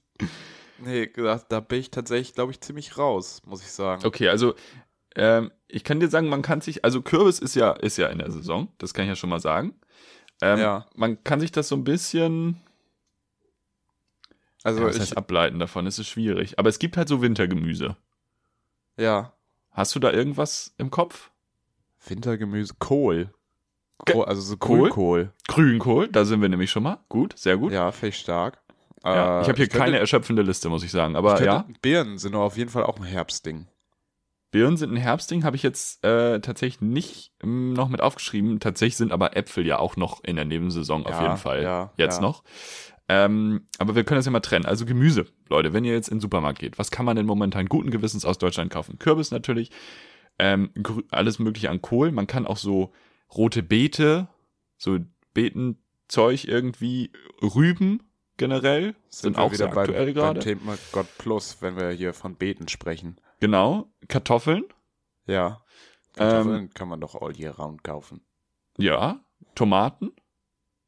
Nee, da, da bin ich tatsächlich, glaube ich, ziemlich raus, muss ich sagen. Okay, also ähm, ich kann dir sagen, man kann sich, also Kürbis ist ja, ist ja in der Saison, das kann ich ja schon mal sagen. Ähm, Ja. Man kann sich das so ein bisschen Also ja, ich, heißt ableiten davon, es ist schwierig. Aber es gibt halt so Wintergemüse. ja, Hast du da irgendwas im Kopf? Wintergemüse, Kohl. Kohl also so Kohl? Grünkohl. Grünkohl, da sind wir nämlich schon mal. Gut, sehr gut. Ja, finde ich stark. Ja, Äh, ich habe hier könnte- keine erschöpfende Liste, muss ich sagen. ich Aber könnte, ja, Birnen sind auf jeden Fall auch ein Herbstding. Birnen sind ein Herbstding, habe ich jetzt äh, tatsächlich nicht ähm, noch mit aufgeschrieben. Tatsächlich sind aber Äpfel ja auch noch in der Nebensaison auf Ja, jeden Fall. ja, jetzt ja. noch. Ähm, aber wir können das ja mal trennen. Also Gemüse, Leute, wenn ihr jetzt in den Supermarkt geht, was kann man denn momentan guten Gewissens aus Deutschland kaufen? Kürbis natürlich, ähm, alles mögliche an Kohl. Man kann auch so rote Beete, so Beetenzeug irgendwie, Rüben generell, sind, wir auch sehr aktuell beim, gerade. beim Thema Gott Plus, wenn wir hier von Beeten sprechen. Genau, Kartoffeln, Ja. Ähm, Kartoffeln kann man doch all year round kaufen. ja, Tomaten,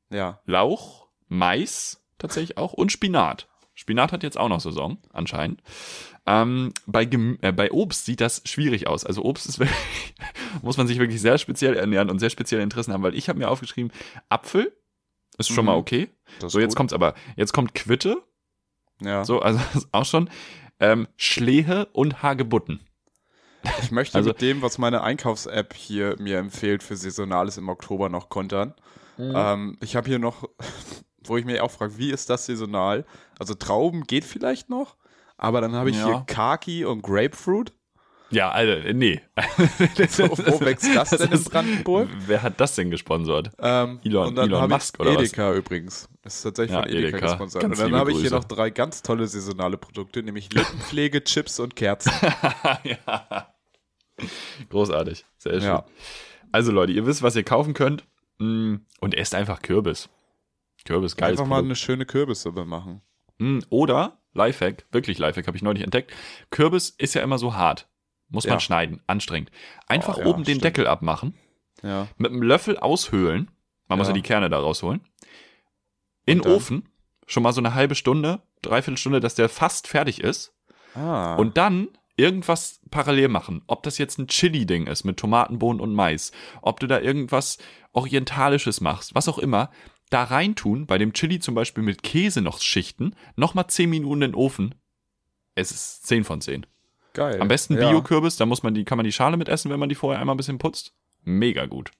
Ja. Lauch, Mais tatsächlich auch und Spinat. Spinat hat jetzt auch noch Saison, anscheinend. Ähm, bei, Gemü äh, bei Obst sieht das schwierig aus. Also Obst ist wirklich, muss man sich wirklich sehr speziell ernähren und sehr spezielle Interessen haben, weil ich habe mir aufgeschrieben, Apfel ist schon Mhm. mal okay. So, jetzt gut. kommt's aber, jetzt kommt Quitte, Ja. so, also auch schon, ähm, Schlehe und Hagebutten. Ich möchte Also- mit dem, was meine Einkaufs-App hier mir empfiehlt für Saisonales im Oktober noch kontern. Mhm. Ähm, ich habe hier noch, wo ich mich auch frage, wie ist das saisonal? Also Trauben geht vielleicht noch, aber dann habe ich Ja. hier Kaki und Grapefruit. Ja, Alter, nee. So, wo wächst das denn in ist- Brandenburg? Wer hat das denn gesponsert? Ähm, Elon- Elon Musk oder was? Edeka übrigens. Das ist tatsächlich Ja, von Edeka, Edeka. gesponsert. Ganz Und dann habe ich hier noch drei ganz tolle saisonale Produkte, nämlich Lippenpflege, Chips und Kerzen. ja. Großartig. Sehr schön. Ja. Also Leute, ihr wisst, was ihr kaufen könnt. Mm, Und esst einfach Kürbis. Kürbis, geiles Einfach mal eine Produkt. schöne Kürbissuppe machen. Mm, Oder, Lifehack, wirklich Lifehack, habe ich neulich entdeckt. Kürbis ist ja immer so hart. Muss man Ja. schneiden, anstrengend. Einfach Oh, ja, oben den stimmt. Deckel abmachen, Ja. mit einem Löffel aushöhlen. Man muss ja die Kerne da rausholen. In den? Ofen, schon mal so eine halbe Stunde, dreiviertel Stunde, dass der fast fertig ist. Ah. Und dann irgendwas parallel machen. Ob das jetzt ein Chili-Ding ist mit Tomaten, Bohnen und Mais. Ob du da irgendwas Orientalisches machst, was auch immer. Da reintun, bei dem Chili zum Beispiel mit Käse noch schichten, nochmal 10 Minuten in den Ofen. Es ist 10 von 10. Geil. Am besten ja. Bio-Kürbis, da muss man die, kann man die Schale mit essen, wenn man die vorher einmal ein bisschen putzt. Mega gut.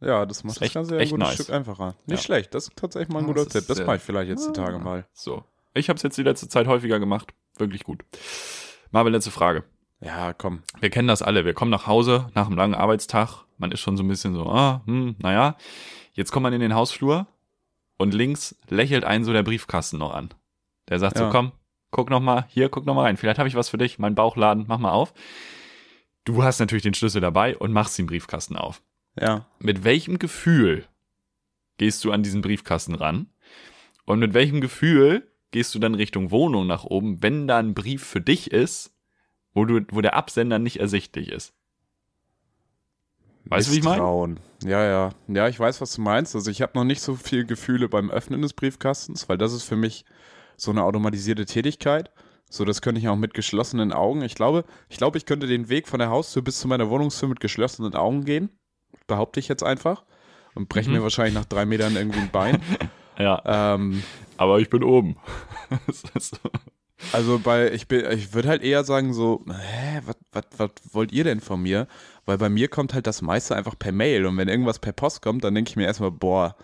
Ja, das macht das echt- Ganze ja ein echt gutes nice. Stück einfacher. Nicht Ja. schlecht, das ist tatsächlich mal ein guter das Tipp. ist Das mache ich vielleicht jetzt die. Tage mal. So. Ich habe es jetzt die letzte Zeit häufiger gemacht. Wirklich gut. Marvin, letzte Frage. Ja, komm. Wir kennen das alle. Wir kommen nach Hause nach einem langen Arbeitstag. Man ist schon so ein bisschen so, ah, hm, naja. Jetzt kommt man in den Hausflur und links lächelt einen so der Briefkasten noch an. Der sagt so, Ja. komm, guck noch mal, hier, guck noch mal rein. Vielleicht habe ich was für dich. Mein Bauchladen, mach mal auf. Du hast natürlich den Schlüssel dabei und machst den Briefkasten auf. Ja. Mit welchem Gefühl gehst du an diesen Briefkasten ran? Und mit welchem Gefühl gehst du dann Richtung Wohnung nach oben, wenn da ein Brief für dich ist, wo du, wo der Absender nicht ersichtlich ist? Weißt du, wie ich meine? Ja, ja. Ja, ich weiß, was du meinst. Also ich habe noch nicht so viel Gefühle beim Öffnen des Briefkastens, weil das ist für mich so eine automatisierte Tätigkeit. So, das könnte ich auch mit geschlossenen Augen. Ich glaube, ich glaube, ich könnte den Weg von der Haustür bis zu meiner Wohnungstür mit geschlossenen Augen gehen. Behaupte ich jetzt einfach. Und breche Mhm. mir wahrscheinlich nach drei Metern irgendwie ein Bein. Ja, ähm, aber ich bin oben. Also bei, ich bin, ich würde halt eher sagen so, hä, was wollt ihr denn von mir? Weil bei mir kommt halt das meiste einfach per Mail und wenn irgendwas per Post kommt, dann denke ich mir erstmal, boah,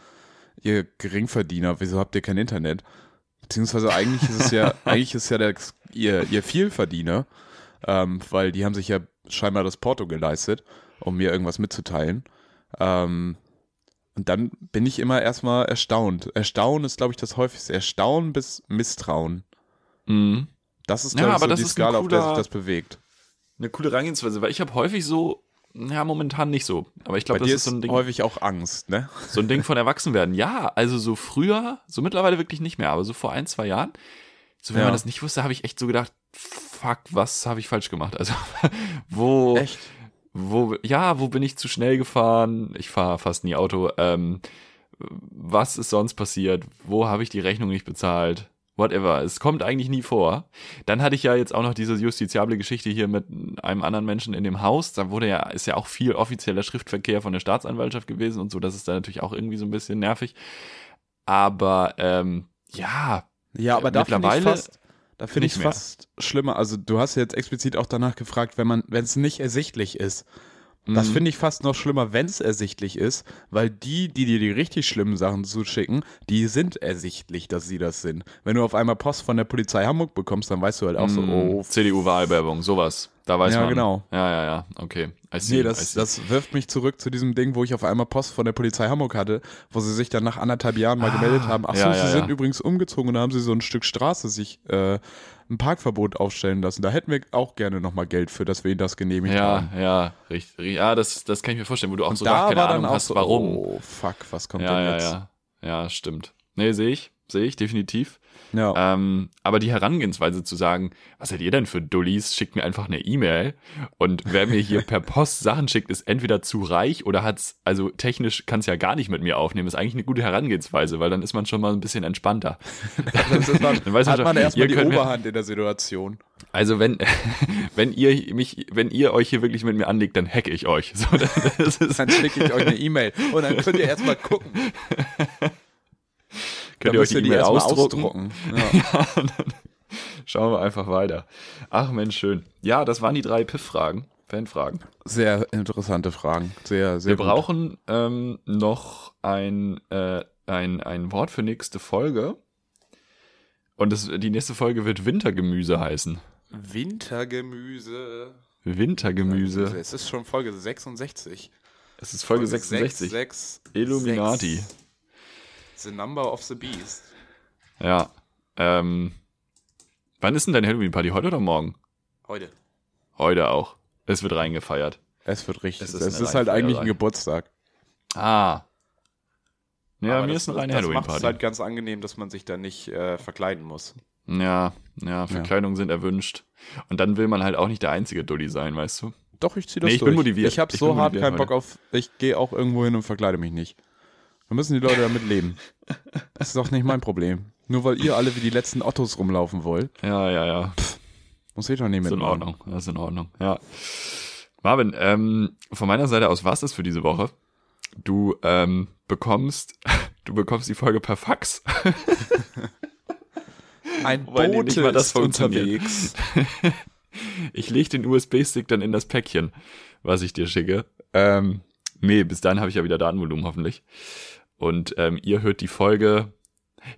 ihr Geringverdiener, wieso habt ihr kein Internet? Beziehungsweise eigentlich ist es ja, eigentlich ist ja der, ihr, ihr Vielverdiener, ähm, weil die haben sich ja scheinbar das Porto geleistet, um mir irgendwas mitzuteilen. Ähm, Und dann bin ich immer erstmal erstaunt. Erstaunen ist, glaube ich, das häufigste. Erstaunen bis Misstrauen. Mhm. Das ist, Ja, ich, aber so das die Skala, auf der sich cooler- das bewegt. Eine coole Herangehensweise, weil ich habe häufig so, ja, momentan nicht so. Aber ich glaube, das dir ist so ein Ding. häufig auch Angst, ne? So ein Ding von Erwachsenwerden. Ja, also so früher, so mittlerweile wirklich nicht mehr, aber so vor ein, zwei Jahren, so wenn Ja. man das nicht wusste, habe ich echt so gedacht, fuck, was habe ich falsch gemacht? Also, wo, Echt? wo, ja, wo bin ich zu schnell gefahren? Ich fahre fast nie Auto. Ähm, was ist sonst passiert? Wo habe ich die Rechnung nicht bezahlt? Whatever. Es kommt eigentlich nie vor. Dann hatte ich ja jetzt auch noch diese justiziable Geschichte hier mit einem anderen Menschen in dem Haus. Da wurde ja, ist ja auch viel offizieller Schriftverkehr von der Staatsanwaltschaft gewesen und so. Das ist dann natürlich auch irgendwie so ein bisschen nervig. Aber ähm, ja, Ja, aber da finde ich Mittlerweile fast, da finde ich mehr. fast schlimmer. Also du hast jetzt explizit auch danach gefragt, wenn man, wenn es nicht ersichtlich ist. Das Mhm. finde ich fast noch schlimmer, wenn es ersichtlich ist, weil die, die dir die richtig schlimmen Sachen zuschicken, die sind ersichtlich, dass sie das sind. Wenn du auf einmal Post von der Polizei Hamburg bekommst, dann weißt du halt auch so, Mm, oh, CDU-Wahlwerbung, sowas. Da weiß Ja, man. genau. Ja, ja, ja. Okay. See, Nee, das, das wirft mich zurück zu diesem Ding, wo ich auf einmal Post von der Polizei Hamburg hatte, wo sie sich dann nach anderthalb Jahren mal Ah, gemeldet haben. Ach so, ja, sie ja, sind ja. übrigens umgezogen und da haben sie so ein Stück Straße sich äh, ein Parkverbot aufstellen lassen. Da hätten wir auch gerne nochmal Geld für, dass wir ihnen das genehmigt ja, haben. ja, richtig. Ja, das, das kann ich mir vorstellen, wo du auch so da gar keine Ahnung auch hast, so, warum. oh fuck, was kommt ja, denn ja, jetzt? ja. Ja, stimmt. Nee, sehe ich. Sehe ich, definitiv. Ja. Ähm, aber die Herangehensweise zu sagen, was seid ihr denn für Dullis? Schickt mir einfach eine E-Mail. Und wer mir hier per Post Sachen schickt, ist entweder zu reich oder hat's, also technisch kann es ja gar nicht mit mir aufnehmen. Ist eigentlich eine gute Herangehensweise, weil dann ist man schon mal ein bisschen entspannter. Man, Dann weiß man hat schon, man erstmal die könnt mir- Oberhand in der Situation. Also wenn, wenn ihr mich, wenn ihr euch hier wirklich mit mir anlegt, dann hacke ich euch. So, Dann schicke ich euch eine E-Mail und dann könnt ihr erstmal gucken. könnt ihr euch die E-Mail erstmal ausdrucken. Ja. Ja, schauen wir einfach weiter. Ach Mensch, schön. Ja, das waren die drei Piff-Fragen, Fan-Fragen. Sehr interessante Fragen. Sehr, sehr Wir gut. brauchen ähm, noch ein, äh, ein, ein Wort für nächste Folge. Und das, die nächste Folge wird Wintergemüse heißen. Wintergemüse. Wintergemüse. Es ist schon Folge 66. Es ist Folge 66. 6, Illuminati. The number of the beast. Ja. Ähm, wann ist denn deine Halloween-Party? Heute oder morgen? Heute. Heute auch. Es wird reingefeiert. Es wird richtig. Es Es ist ist, eine halt eigentlich ein Geburtstag. Ah. Ja, Aber mir das, ist eine reine macht es Halloween-Party. halt ganz angenehm, dass man sich da nicht äh, verkleiden muss. Ja, ja, Verkleidungen sind erwünscht. Und dann will man halt auch nicht der einzige Dulli sein, weißt du? Doch, ich ziehe das Nee, ich durch. bin motiviert. Ich habe Ich so hart keinen Bock auf. Ich gehe auch irgendwo hin und verkleide mich nicht. Da müssen die Leute damit leben. Das ist doch nicht mein Problem. Nur weil ihr alle wie die letzten Ottos rumlaufen wollt, Ja, ja, ja. muss ich doch nicht Ist in. Ordnung. Das ist in Ordnung. Ja. Marvin, ähm, von meiner Seite aus war's das für diese Woche. Du ähm, bekommst, du bekommst die Folge per Fax. Ein Wobei, Bote mal das ist unterwegs. Ich leg den USB-Stick dann in das Päckchen, was ich dir schicke. Ähm, nee, bis dahin habe ich ja wieder Datenvolumen hoffentlich. Und ähm, ihr hört die Folge.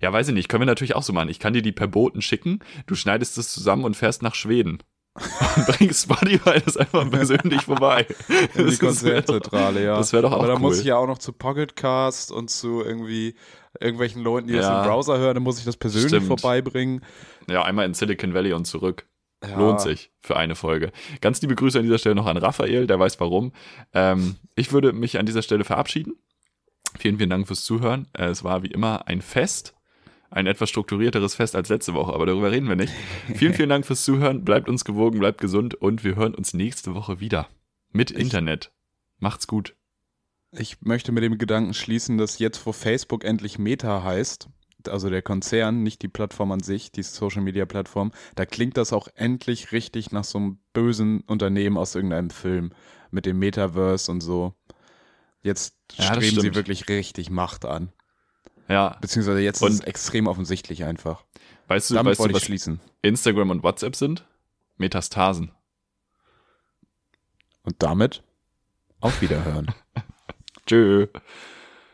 Ja, weiß ich nicht, können wir natürlich auch so machen. Ich kann dir die per Boten schicken, du schneidest es zusammen und fährst nach Schweden. Und bringst Spotify das einfach persönlich vorbei. In die Das Konzertzentrale, ja. das wär doch Aber auch da cool. muss ich ja auch noch zu Pocketcast und zu irgendwie irgendwelchen Leuten, die das Ja. im Browser hören, dann muss ich das persönlich Stimmt. vorbeibringen. Ja, einmal in Silicon Valley und zurück. Ja. Lohnt sich für eine Folge. Ganz liebe Grüße an dieser Stelle noch an Raphael, der weiß warum. Ähm, ich würde mich an dieser Stelle verabschieden. Vielen, vielen Dank fürs Zuhören. Äh, es war wie immer ein Fest. Ein etwas strukturierteres Fest als letzte Woche, aber darüber reden wir nicht. Vielen, vielen Dank fürs Zuhören. Bleibt uns gewogen, bleibt gesund und wir hören uns nächste Woche wieder. Mit Internet. Macht's gut. Ich möchte mit dem Gedanken schließen, dass jetzt, wo Facebook endlich Meta heißt, also der Konzern, nicht die Plattform an sich, die Social Media Plattform, da klingt das auch endlich richtig nach so einem bösen Unternehmen aus irgendeinem Film mit dem Metaverse und so. Jetzt Ja, streben sie wirklich richtig Macht an. Ja, Beziehungsweise jetzt Und- ist es extrem offensichtlich einfach. weißt du, Damit weißt du was schließen. Instagram und WhatsApp sind? Metastasen. Und damit auf Wiederhören. Tschö.